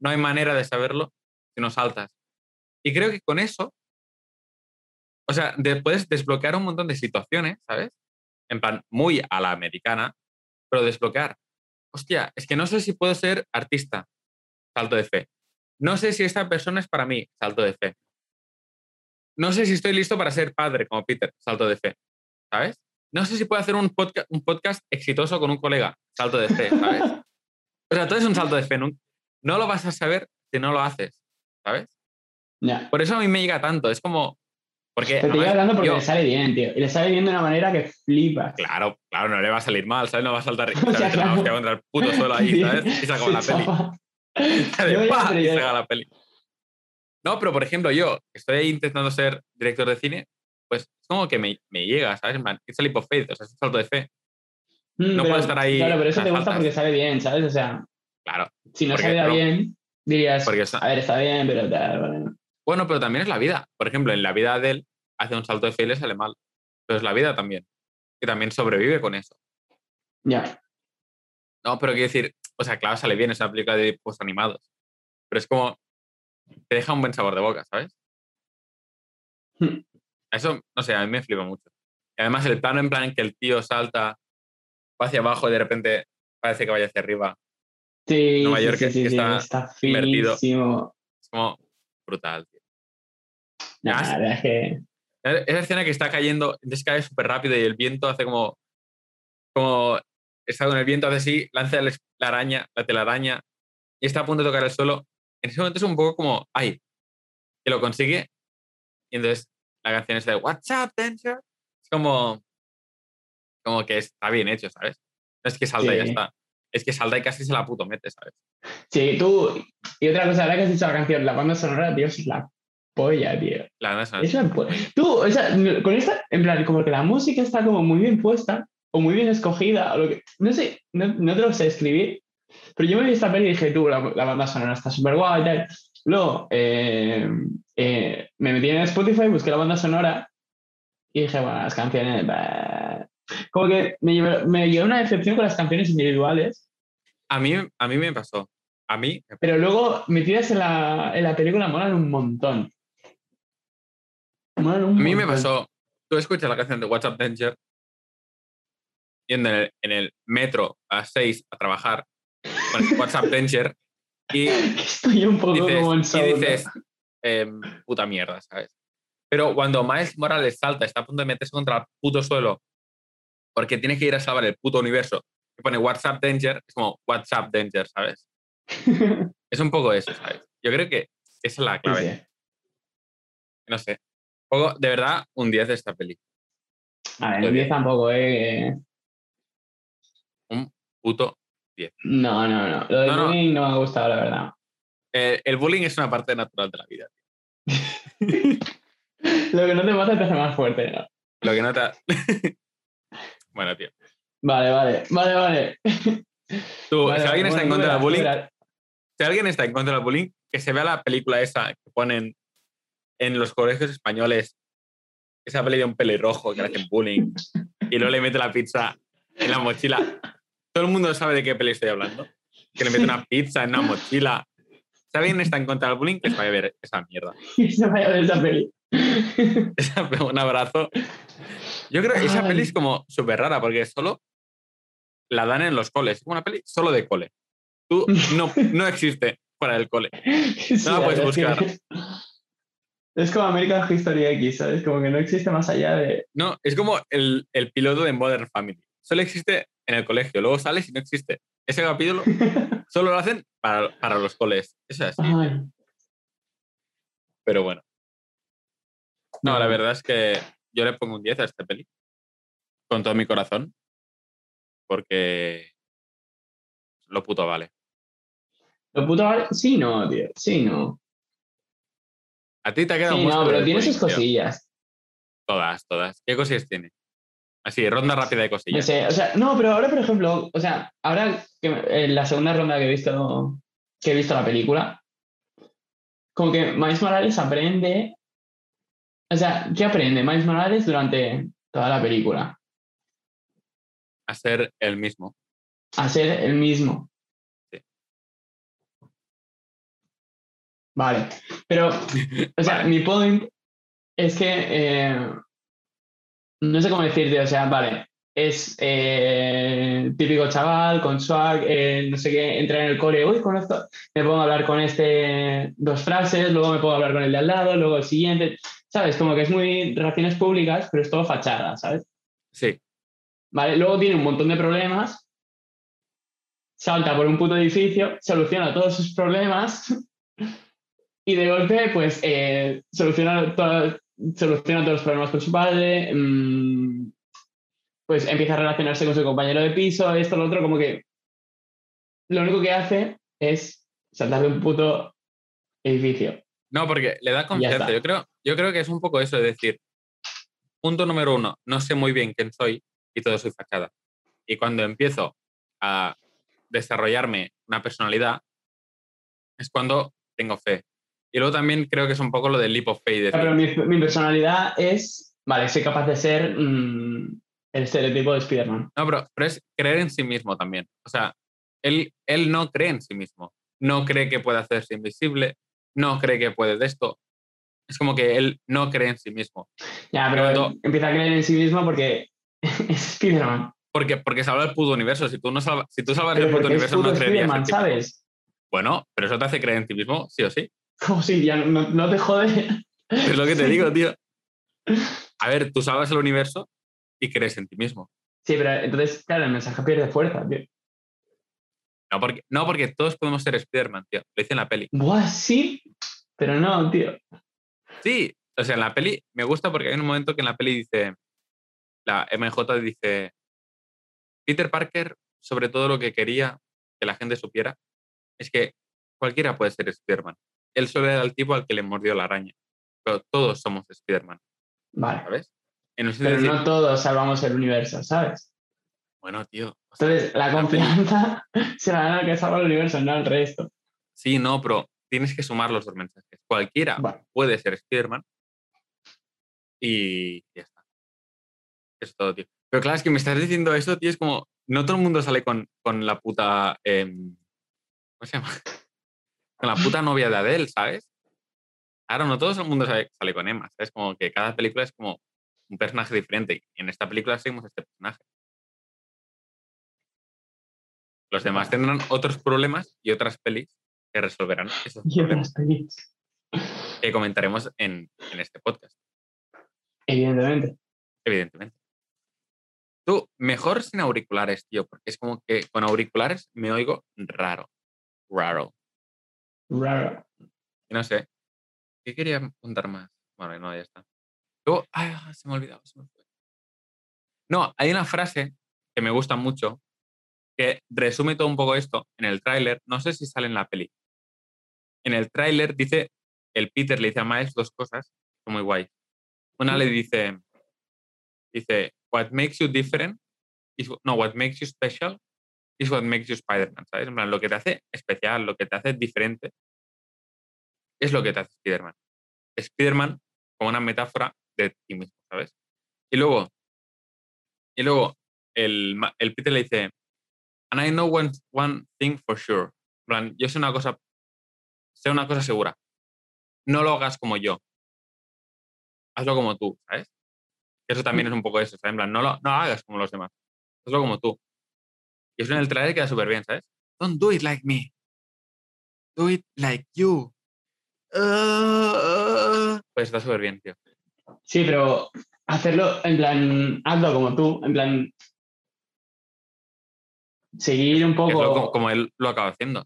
No hay manera de saberlo si no saltas. Y creo que con eso, o sea, de- puedes desbloquear un montón de situaciones, ¿sabes? En plan, muy a la americana, pero desbloquear. hostia, es que no sé si puedo ser artista, salto de fe. No sé si esta persona es para mí, salto de fe. No sé si estoy listo para ser padre como Peter, salto de fe. ¿Sabes? No sé si puedo hacer un podcast, un podcast exitoso con un colega, salto de fe, ¿sabes? O sea, todo es un salto de fe. No, lo vas a saber si no lo haces, ¿sabes? Por eso a mí me llega tanto. Es como. Porque. Te estoy hablando porque yo- le sale bien, tío. Y le sale bien de una manera que flipas. Claro, claro, no le va a salir mal, ¿sabes? No va a saltar O sea, claro. hostia contra el puto suelo ahí, ¿sabes? Y se acaba la peli. pero y se acaba la peli. No, pero por ejemplo, yo que estoy intentando ser director de cine, pues es como que me, me llega, ¿sabes? It's a leap of faith, o sea, es un salto de fe. Mm, No pero- puedo estar ahí Claro, pero eso te gusta faltas. porque sale bien, ¿sabes? O sea, Claro. si no Porque, saliera bro, bien, dirías, porque a ver, está bien, pero tal, vale. Bueno, pero también es la vida. Por ejemplo, en la vida de él hace un salto de fe y le sale mal. Pero es la vida también. Que también sobrevive con eso. Ya. No, pero quiero decir, o sea, claro, sale bien, es una película de dibujos animados. Pero es como, te deja un buen sabor de boca, ¿sabes? Hmm. Eso, no sé, a mí me flipa mucho. Y además el plano en plan en que el tío salta, va hacia abajo y de repente parece que vaya hacia arriba. Sí, Nueva York sí, que está está invertido. Es como brutal, tío. Nah, Además, la verdad es que... Esa escena que está cayendo, entonces cae súper rápido y el viento hace como. como. está con el viento, hace así, lanza la araña, la telaraña, y está a punto de tocar el suelo. En ese momento es un poco como. ¡ay! Que lo consigue. Y entonces la canción es de What's up, Danger? Es como. como que está bien hecho, ¿sabes? No es que salta y ya Sí. está. Es que salta y casi se la puto mete, ¿sabes? Sí, tú... Y otra cosa, ahora que has dicho la canción, la banda sonora, es la polla, tío. La sonora- Es polla. Tú, o sea, con esta, en plan, como que la música está como muy bien puesta, o muy bien escogida, o lo que... No sé, no, no te lo sé escribir, pero yo me vi esta peli y dije, tú, la, la banda sonora está súper guay tal. Luego, eh, eh, me metí en Spotify, busqué la banda sonora y dije, bueno, las canciones... bah. Como que me, llevé- me llevé una decepción con las canciones individuales, A mí, a mí me pasó. A mí, pero luego metidas en la, en la película molan un montón. A mí me pasó, tú escuchas la canción de WhatsApp Danger yendo en el, en el metro a las 6 a trabajar con el WhatsApp Danger y Estoy un poco dices, como en y dices em, puta mierda, ¿sabes? Pero cuando Miles Morales salta, está a punto de meterse contra el puto suelo porque tiene que ir a salvar el puto universo y pone WhatsApp Danger, es como WhatsApp Danger, ¿sabes? Es un poco eso, ¿sabes? Yo creo que esa es la clave. No sé. Un de verdad, un 10 de esta peli. A ver, el 10 tampoco, ¿eh? Puto No, no, no. Lo del No, bullying no me ha gustado, la verdad. Eh, el bullying es una parte natural de la vida. Lo que no te mata te hace más fuerte, ¿no? Lo que no te... bueno, tío. Vale, vale, vale, vale. Tú, Vale, si alguien está en contra del bullying, si alguien está en contra del bullying, que se vea la película esa que ponen en los colegios españoles, esa peli de un pelirrojo que le hacen bullying y luego le mete la pizza en la mochila. Todo el mundo sabe de qué peli estoy hablando. Que le mete una pizza en una mochila. Si alguien está en contra del bullying, que se vaya a ver esa mierda. Que se vaya de esa peli. Un abrazo. Yo creo que esa Ay. peli es como súper rara porque solo la dan en los coles. Es una peli solo de cole. Tú no, no existe fuera del cole. No la puedes buscar. Es como American History X, ¿sabes? Como que no existe más allá de. No, es como el, el piloto de Modern Family. Solo existe en el colegio. Luego sales y no existe. Ese capítulo solo lo hacen para, para los coles. Eso es así. Ay, Pero bueno. No, la verdad es que yo le pongo un 10 a esta peli. Con todo mi corazón. Porque lo puto vale. Lo puto vale. Sí, no, tío. Sí, no. A ti te ha quedado Sí, no, pero tiene sus cosillas. Todas, todas. ¿Qué cosillas tiene? Así, ronda rápida de No cosillas. sé, o sea, no, pero ahora, por ejemplo, o sea, ahora que en la segunda ronda que he visto, que he visto la película, como que Miles Morales aprende, o sea, ¿qué aprende Miles Morales durante toda la película? A ser el mismo. A ser el mismo. Vale, pero, o sea, Vale. mi point es que, eh, no sé cómo decirte, o sea, vale, es eh, típico chaval con swag, eh, no sé qué, entra en el core, uy, con esto, me pongo a hablar con este dos frases, luego me pongo a hablar con el de al lado, luego el siguiente, ¿sabes? Como que es muy relaciones públicas, pero es todo fachada, ¿sabes? Sí. ¿Vale? Luego tiene un montón de problemas, salta por un puto edificio, soluciona todos sus problemas y de golpe, pues, eh, soluciona, toda- soluciona todos los problemas con su padre, mm, pues empieza a relacionarse con su compañero de piso, esto, lo otro, como que lo único que hace es saltar de un puto edificio. No, porque le da confianza. Yo creo, yo creo que es un poco eso, es decir, punto número uno, no sé muy bien quién soy y todo soy fachada. Y cuando empiezo a desarrollarme una personalidad, es cuando tengo fe. Y luego también creo que es un poco lo del leap of faith. Pero mi, mi personalidad es, vale, soy capaz de ser mm, el estereotipo de Spider-Man. No, pero, pero es creer en sí mismo también. O sea, él, él no cree en sí mismo. No cree que puede hacerse invisible. No cree que puede de esto. Es como que él no cree en sí mismo. Ya, pero Cuando- empieza a creer en sí mismo porque es Spider-Man. Porque, porque salva el puto universo. Si tú, no salva- si tú salvas Pero el puto universo, no creerías en Spider-Man, ti. Bueno, pero eso te hace creer en ti mismo, sí o sí. Como si ya no, no te jode. Es lo que te digo, tío. A ver, tú salvas el universo y crees en ti mismo. Sí, pero entonces, claro, el mensaje pierde fuerza, tío. No porque, no porque todos podemos ser Spider-Man, tío. Lo hice en la peli. Buah, sí, pero no, tío. Sí, o sea, en la peli me gusta porque hay un momento que en la peli dice, la MJ dice, Peter Parker, sobre todo lo que quería que la gente supiera, es que cualquiera puede ser Spider-Man. Él solo era el tipo al que le mordió la araña. Pero todos somos Spider-Man, Vale. ¿sabes? En Pero decir, no todos salvamos el universo, ¿sabes? bueno, tío. o sea, Entonces, la confianza se la dan al que salva el universo, no al resto. Sí, no, pero tienes que sumar los dos mensajes. Cualquiera Vale. puede ser Spider-Man y ya está. Eso es todo, tío. Pero claro, es que me estás diciendo esto, tío, es como, no todo el mundo sale con, con la puta... em, ¿Cómo se llama? Con la puta novia de Adele, ¿sabes? Claro, no todo el mundo sale, sale con Emma, ¿sabes? Como que cada película es como un personaje diferente. Y en esta película seguimos este personaje. Los demás tendrán otros problemas y otras pelis que resolverán esos Y problemas otras pelis. que comentaremos en, en este podcast, Evidentemente. evidentemente. Tú, mejor sin auriculares, tío, porque es como que con auriculares me oigo raro. Raro. Raro. Y no sé. ¿Qué quería contar más? Bueno, no, ya está. Luego, ay, ah, se me ha olvidado. se me fue. No, hay una frase que me gusta mucho que resume todo un poco esto en el tráiler. No sé si sale en la peli. En el tráiler dice, el Peter le dice a Miles dos cosas, son muy guay. Una le dice, dice, what makes you different, is, no, what makes you special is what makes you Spider-Man, ¿sabes? En plan, lo que te hace especial, lo que te hace diferente, es lo que te hace Spider-Man. Spider-Man como una metáfora de ti mismo, ¿sabes? Y luego, y luego el, el Peter le dice, and I know one, one thing for sure. En plan, yo sé una cosa, sé una cosa segura. No lo hagas como yo. Hazlo como tú, ¿sabes? Eso también es un poco eso, ¿sabes? En plan, no lo, no lo hagas como los demás. Hazlo como tú. Y eso en el trailer queda súper bien, ¿sabes? Don't do it like me. Do it like you. Ah, pues está súper bien, tío. Sí, pero hacerlo, en plan, hazlo como tú, en plan, seguir un lo- poco. como, como él lo acaba haciendo.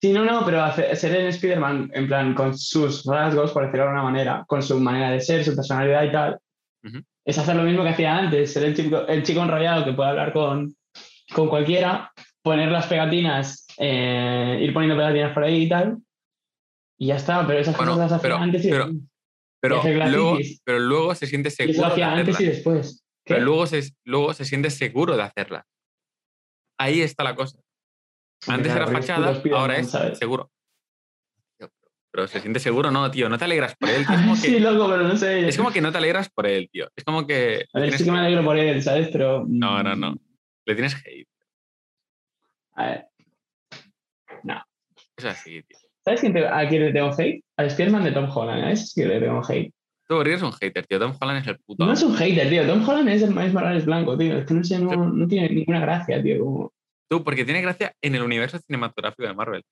Sí, no, no, pero hacer, ser el Spider-Man, en plan, con sus rasgos, por decirlo de alguna manera, con su manera de ser, su personalidad y tal, es hacer lo mismo que hacía antes, ser el chico, el chico enrollado que puede hablar con, con cualquiera, poner las pegatinas, eh, ir poniendo pegatinas por ahí y tal, y ya está, pero esas Bueno, cosas las hacía pero- antes y pero- después. Pero luego, pero luego se siente seguro lo de hacía antes y después. ¿Qué? Pero luego se, luego se siente seguro de hacerla. Ahí está la cosa. Antes era fachada, ahora es ¿sabes? seguro. Pero- se siente seguro, no, tío. No te alegras por él. tío, Es como que, Sí, loco, pero no sé. es como que no te alegras por él, tío. Es como que. A ver, tienes sí que me que- alegro por él, ¿sabes? Pero. No, no, no. Le tienes hate. A ver, Es así, tío. ¿sabes quién te- a quién le tengo hate? Al Spiderman de Tom Holland, a ese sí que le tengo hate. Tú eres un hater, tío. Tom Holland es el puto. No es un hater, tío. Tom Holland es el Miles Morales blanco, tío. Es que no sé, no, no tiene ninguna gracia, tío. como- Tú, porque tiene gracia en el universo cinematográfico de Marvel.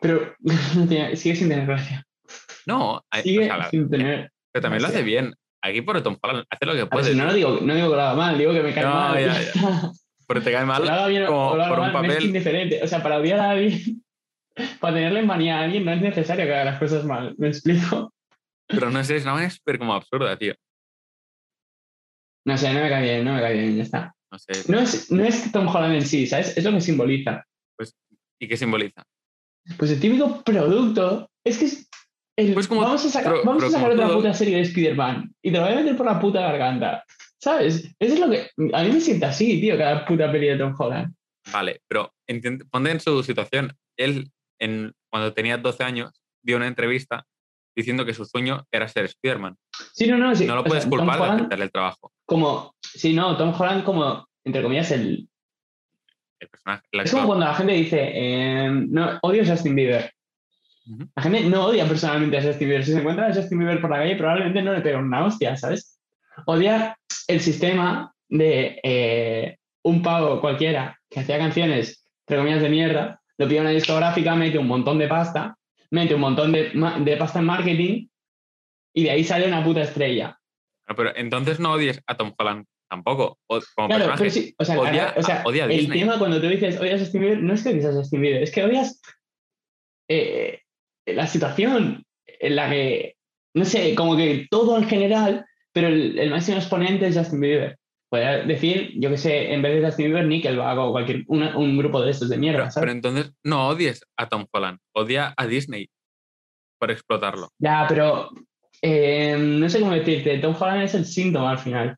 Pero no tiene- sigue sin tener gracia. No, hay- o Sigue sea, la- sin tener. pero también lo hace bien. Aquí por Tom Holland hace lo que A puede. si no lo digo, no digo que lo haga mal, digo que me cae No, mal. ya, tío. Pero te cae mal bien como por un mal, me es papel. indiferente. O sea, para odiar a alguien, para tenerle manía a alguien, no es necesario que haga las cosas mal. ¿Me explico? Pero no sé, es una manera súper como absurda, tío. No sé, no me cae bien, no me cae bien, ya está. No sé. No es, no es Tom Holland en sí, ¿sabes? Es lo que simboliza. ¿Y qué simboliza? Pues el típico producto es que es el- Pues como- vamos a sacar, pero- vamos pero a sacar otra todo. puta serie de Spider-Man y te lo voy a meter por la puta garganta. ¿Sabes? Eso es lo que. A mí me siente así, tío, cada puta peli de Tom Holland. Vale, pero ponte en su situación. Él, en, cuando tenía 12 años, dio una entrevista diciendo que su sueño era ser Spider-Man. Sí, no, no, sí. No lo o puedes culpar de aceptarle el trabajo. como. Sí, no, Tom Holland como, entre comillas, el. El personaje. el Es como cuando la gente dice, eh, no, odio a Justin Bieber. La gente no odia personalmente a Justin Bieber. Si se encuentra a Justin Bieber por la calle, probablemente no le pega una hostia, ¿sabes? Odia el sistema de eh, un pavo cualquiera que hacía canciones, entre comillas, de mierda, lo pide una discográfica, mete un montón de pasta, mete un montón de, de pasta en marketing y de ahí sale una puta estrella. No, pero entonces no odies a Tom Holland tampoco. o- como Claro, personaje. pero sí, o sea, Odia- acá- o sea, odia a el tema cuando tú dices odias a Bieber, no es que odias a Justin Bieber, es que odias eh, la situación en la que, no sé, como que todo en general, pero el, el máximo exponente es Justin Bieber. Podría decir, yo que sé, en vez de Justin Bieber, Nickelback o cualquier una- un grupo de estos de mierda, ¿sabes? pero entonces no odies a Tom Holland. Odia a Disney por explotarlo. Ya, pero eh, no sé cómo decirte, Tom Holland es el síntoma al final.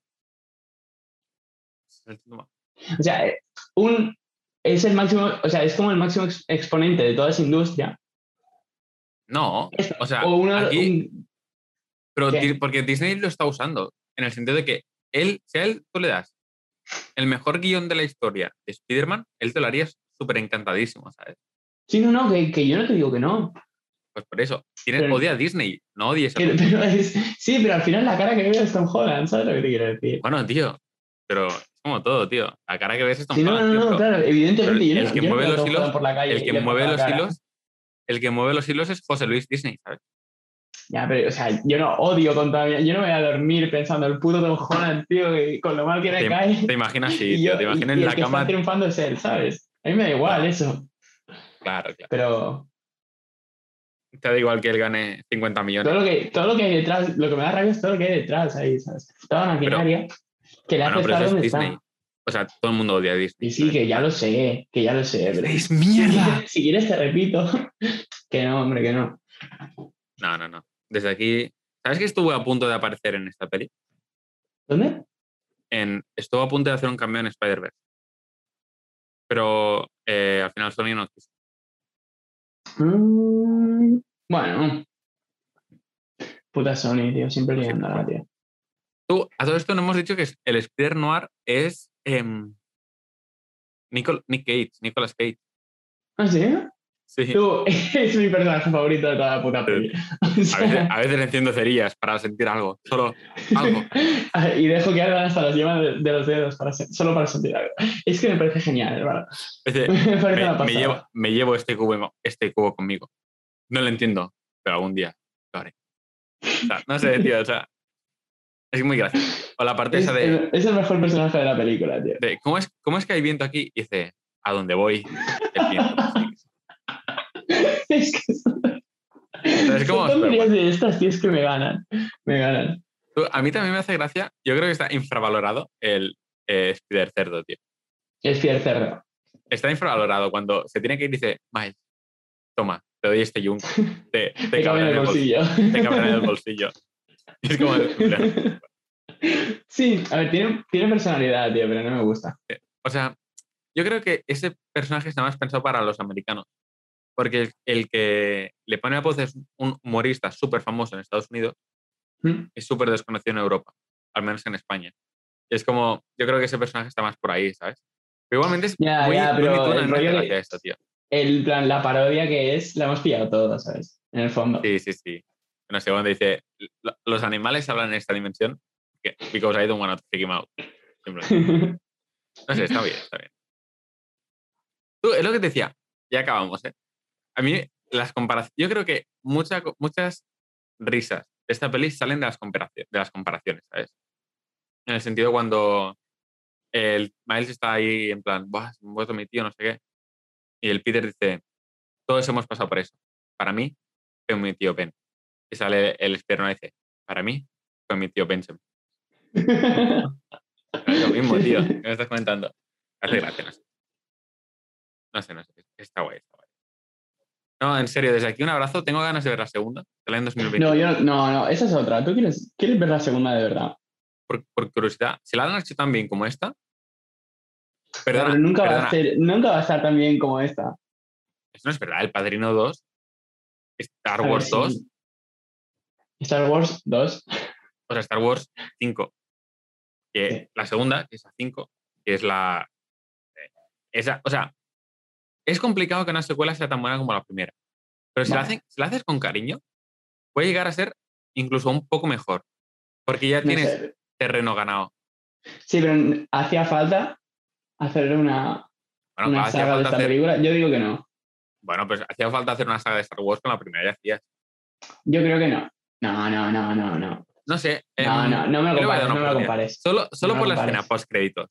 O sea, un, es el máximo, o sea, es como el máximo ex- exponente de toda esa industria. No, o sea, o una, aquí, un- pero porque Disney lo está usando, en el sentido de que él, si a él tú le das el mejor guion de la historia de Spider-Man, él te lo haría súper encantadísimo, ¿sabes? Sí, no, no, que, que yo no te digo que no. Pues por eso, tienes, Pero- odia a Disney, no odies a pero es- sí, pero al final la cara que veo es Tom Holland, ¿sabes lo que te quiero decir? Bueno, tío, pero es como todo, tío. La cara que ves es Tom Sí, no, Holland, no, no, pero claro, evidentemente pero no, que yo no mueve los hilos- Holland por la calle el que mueve los hilos, el que mueve los hilos es José Luis Disney, ¿sabes? Ya, pero, o sea, yo no odio con toda mi- Yo no voy a dormir pensando el puto Tom Holland, tío, que con lo mal que me Te, cae. te imaginas así, y tío, te imaginas y en la cama. está triunfando es él, ¿sabes? A mí me da igual eso, Claro, claro. pero Te da igual que él gane 50 millones. todo lo, que, todo lo que hay detrás, lo que me da rabia es todo lo que hay detrás ahí, ¿sabes? Toda la maquinaria que le Bueno, hace estar donde Disney. está. O sea, todo el mundo odia a Disney. Y sí, que ya lo sé, que ya lo sé. pero- ¡Es mierda! Si quieres te repito que no, hombre, que no. No, no, no. Desde aquí. ¿Sabes que estuvo a punto de aparecer en esta peli? ¿Dónde? En, estuvo a punto de hacer un cambio en Spider-Verse. Pero eh, al final Sony no quiso. Mm, bueno. Puta Sony, tío, siempre liando la tío. Tú, a todo esto no hemos dicho que es- el Spider Noir es em, Nicol- Nick Cage, Nicolas Cage. ¿Ah, sí? Sí. Tú, es mi personaje favorito de toda la puta peli. O A veces, a veces enciendo cerillas para sentir algo. Solo algo. y dejo que hagan hasta las yemas de, de los dedos para solo para sentir algo. Es que me parece genial, ¿verdad? Me parece me, una me pasada. llevo, me llevo este cubo, este cubo conmigo. No lo entiendo, pero algún día lo haré. O sea, no sé, tío, o sea, es muy gracioso. O la parte Es, esa de, el, es el mejor personaje de la película, tío. de, ¿cómo, es, ¿cómo es que hay viento aquí? Y dice, a dónde voy, el viento. Es que son, es como son tonterías de estas, tío, es que me ganan. Me ganan. A mí también me hace gracia, yo creo que está infravalorado el eh, Spider Cerdo, tío. Fiel cerdo. Está infravalorado cuando se tiene que ir y dice, Miles, toma, te doy este yunque, te, te Te cabe cabrá en el bolsillo. te cabrá en el bolsillo. Y es como, Sí, a ver, tiene, tiene personalidad, tío, pero no me gusta. O sea, yo creo que ese personaje está más pensado para los americanos. Porque el, el que le pone a voz es un humorista súper famoso en Estados Unidos ¿Mm? es súper desconocido en Europa, al menos en España. Y es como, yo creo que ese personaje está más por ahí, ¿sabes? Pero igualmente es Ya, muy, muy pero el rollo gracia esto, tío. El plan, la parodia que es, la hemos pillado todos, ¿sabes? En el fondo. Sí, sí, sí. No sé, cuando dice, "Lo- los animales hablan en esta dimensión, que- because I don't want to freak him out. No sé, está bien, está bien. Tú, es lo que te decía, ya acabamos, ¿eh? A mí, las comparaciones, yo creo que mucha muchas risas de esta peli salen de las, comparaciones, de las comparaciones, ¿sabes? En el sentido cuando el Miles está ahí en plan, Buah, se me mi tío, no sé qué. Y el Peter dice, todos hemos pasado por eso. Para mí, fue mi tío Ben. Y sale el externo y dice, para mí, fue mi tío Benjamin. Es lo mismo, tío, que me estás comentando. Hace gracia, no sé. No sé, no sé. Está guay, está guay. No, en serio, desde aquí un abrazo. Tengo ganas de ver la segunda. Sale en 2020. no, yo no, no, no, esa es otra. ¿Tú quieres, quieres ver la segunda de verdad? Por, por curiosidad, si la han hecho tan bien como esta. Pero Perdona, nunca, va perdona, a ser, nunca va a estar tan bien como esta. eso no es verdad. El Padrino 2, Star ver, Wars sí. 2, Star Wars 2. o sea, Star Wars 5. Que Sí. la segunda, que es la 5, que es la. Esa, o sea, es complicado que una secuela sea tan buena como la primera. Pero si, la, Vale. hacen- si la haces con cariño, puede llegar a ser incluso un poco mejor. Porque ya No tienes sé. terreno ganado. Sí, pero hacía falta hacer una, Bueno, una hacía saga de falta esta hacer, película. Yo digo que no. bueno, pues hacía falta hacer una saga de Star Wars con la primera ya hacías. Yo creo que no. No, no, no, no, no. No sé. No, em, no, no me lo compares, dar una no me lo oportunidad. compares. Solo, solo No por la escena post créditos.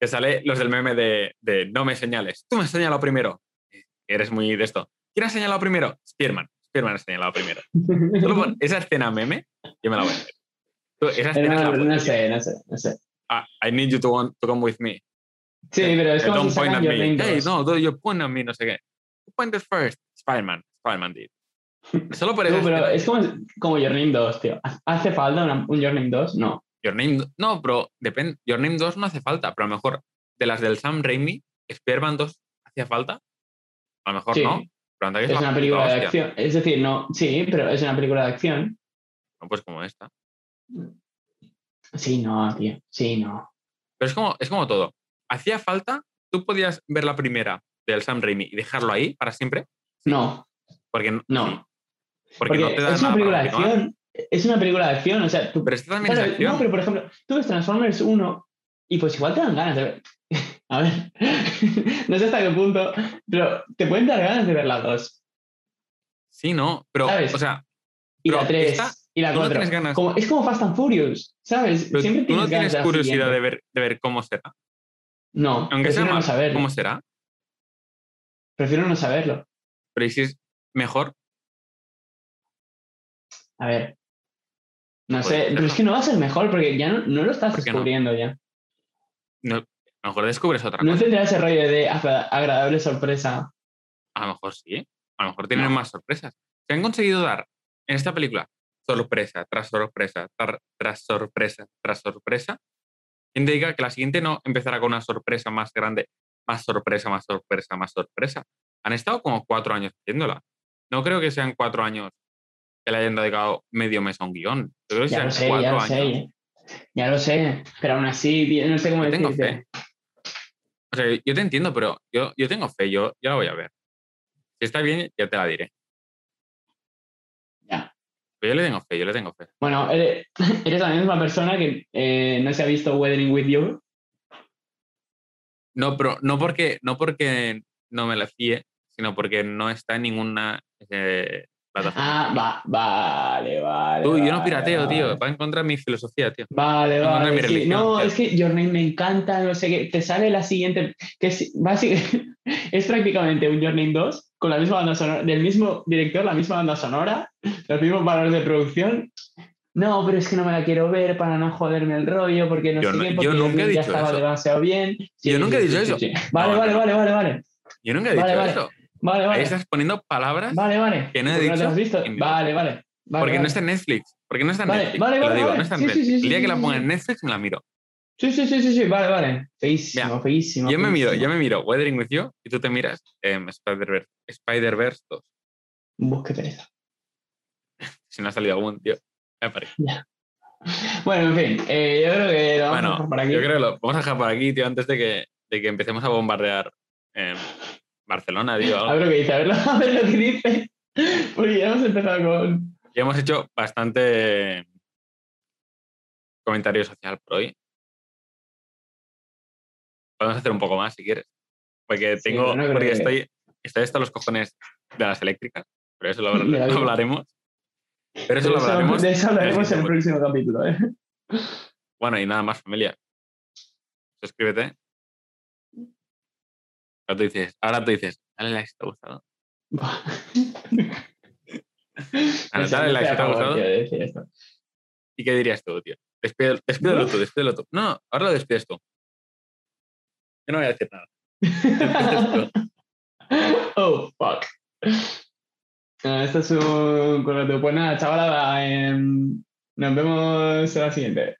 Que sale los del meme de, de no me señales. Tú me has señalado primero. Eres muy de esto. ¿Quién ha señalado primero? Spearman. Spearman ha señalado primero. Solo por esa escena meme, yo me la voy a ver. Tú, esa escena es la No, no sé, no sé, no sé. Ah, I need you to, want- to come with me. Sí, pero es Eh, como don't si point at me. Hey, 2. no, do- you point at me, no sé qué. Who pointed first? Spider-Man. Spider-Man did. Solo por eso. pero es como, como Your Name 2, tío. ¿Hace falta una- un Your Name 2? No. Your Name, no, pero depende. Your Name 2 no hace falta, pero a lo mejor de las del Sam Raimi, Spider-Man 2 hacía falta. A lo mejor Sí. no. Pero Es una película de hostia. acción. Es decir, no, sí, pero es una película de acción. No, pues como esta. Sí, no, tío. Sí, no. Pero es como, es como todo. Hacía falta, tú podías ver la primera del Sam Raimi y dejarlo ahí para siempre. No, Porque no. No. Porque, porque no te da es una nada película de acción. Es una película de acción, o sea, tú Pero esta también Claro, es acción. No, pero por ejemplo, tú ves Transformers 1 y pues igual te dan ganas de ver. A ver, no sé hasta qué punto, pero te pueden dar ganas de ver la 2 Sí, no. Pero, ¿Sabes? o sea, y la 3 esta, y la tú no 4. tienes ganas. Como, es como Fast and Furious, ¿sabes? pero Siempre tú no tienes ganas tienes curiosidad de ver, de ver cómo será. No, Aunque sea prefiero no saberlo. cómo será. Prefiero no saberlo. Pero ¿y si es mejor? A ver. No Pues sé, pero es que no va a ser mejor porque ya no, no lo estás ¿Por qué no? descubriendo ya. No, a lo mejor descubres otra No cosa. tendrá ese rollo de agra- agradable sorpresa. A lo mejor sí. A lo mejor tienen No. más sorpresas. Se han conseguido dar en esta película sorpresa tras sorpresa, tar- tras sorpresa, tras sorpresa. Quien te diga que la siguiente no empezará con una sorpresa más grande, más sorpresa, más sorpresa, más sorpresa. Han estado como cuatro años haciéndola. No creo que sean cuatro años que le hayan dedicado medio mes a un guion. Yo creo que Ya lo sé, ya lo años. sé. Ya lo sé. Pero aún así, no sé cómo Yo tengo fe. O sea, yo te entiendo, pero yo, yo tengo fe, yo, yo la voy a ver. Si está bien, ya te la diré. Ya. Pero yo le tengo fe, yo le tengo fe. Bueno, eres, eres la misma persona que eh, no se ha visto Weathering with You. No, pero no porque, no porque no me la fíe, sino porque no está en ninguna eh, plataforma. Ah, va, vale, vale. Tú, yo no pirateo, vale. tío. Va en contra de mi filosofía, tío. Vale, vale. mi sí. religión, No, tío. es que Your Name me encanta, no sé qué. Te sale la siguiente, que es, básicamente, es prácticamente un Your Name 2 con la misma banda sonora, del mismo director, la misma banda sonora, los mismos valores de producción. No, pero es que no me la quiero ver para no joderme el rollo, porque no Yo sé no- qué, yo porque nunca he ya dicho estaba eso. demasiado bien. Yo nunca he dicho eso. Vale, No, vale, vale, vale, vale. Yo nunca he Vale, dicho vale. eso. Vale, Ahí vale. estás poniendo palabras Vale, vale. que no he ¿Por qué dicho te has visto? Vale, vale. vale, porque no está en Netflix. Porque no está en Vale, Netflix. vale, vale, digo, vale. no está en Sí, sí, Netflix. sí, el día que la ponga en Netflix me la miro. Sí, sí, sí, sí, sí, vale, vale. Feísimo, Mira, feísimo. Yo me miro, yo me miro Weathering with You y tú te miras em, Spider-Verse Spider-Verse 2. Buf, qué pereza. Si no ha salido algún, tío. Me parece. Bueno, en fin, eh, yo creo que lo vamos a dejar por aquí. yo creo que lo vamos a dejar por aquí, tío, antes de que, de que empecemos a bombardear em, Barcelona, tío. A ver lo que dice, a ver, lo- a ver lo que dice. Porque ya hemos empezado con. Ya hemos hecho bastante comentario social por hoy. Podemos hacer un poco más si quieres. Porque tengo. porque que- estoy, estoy hasta los cojones de las eléctricas. Pero eso lo, lo digo. hablaremos. Pero eso De lo hablaremos. de eso hablaremos en el próximo capítulo. ¿eh? Bueno, y nada más, familia. Suscríbete. Ahora tú dices, ahora tú dices, dale like si te ha gustado. Ahora, dale like si te ha gustado. tío. ¿Y qué dirías tú, tío? Despídelo, despídelo tú, despídelo tú. No, ahora lo despides tú. Yo no voy a decir nada. Oh, fuck. Ah, esto es un correcto. Pues nada, chavalada. em, nos vemos en la siguiente.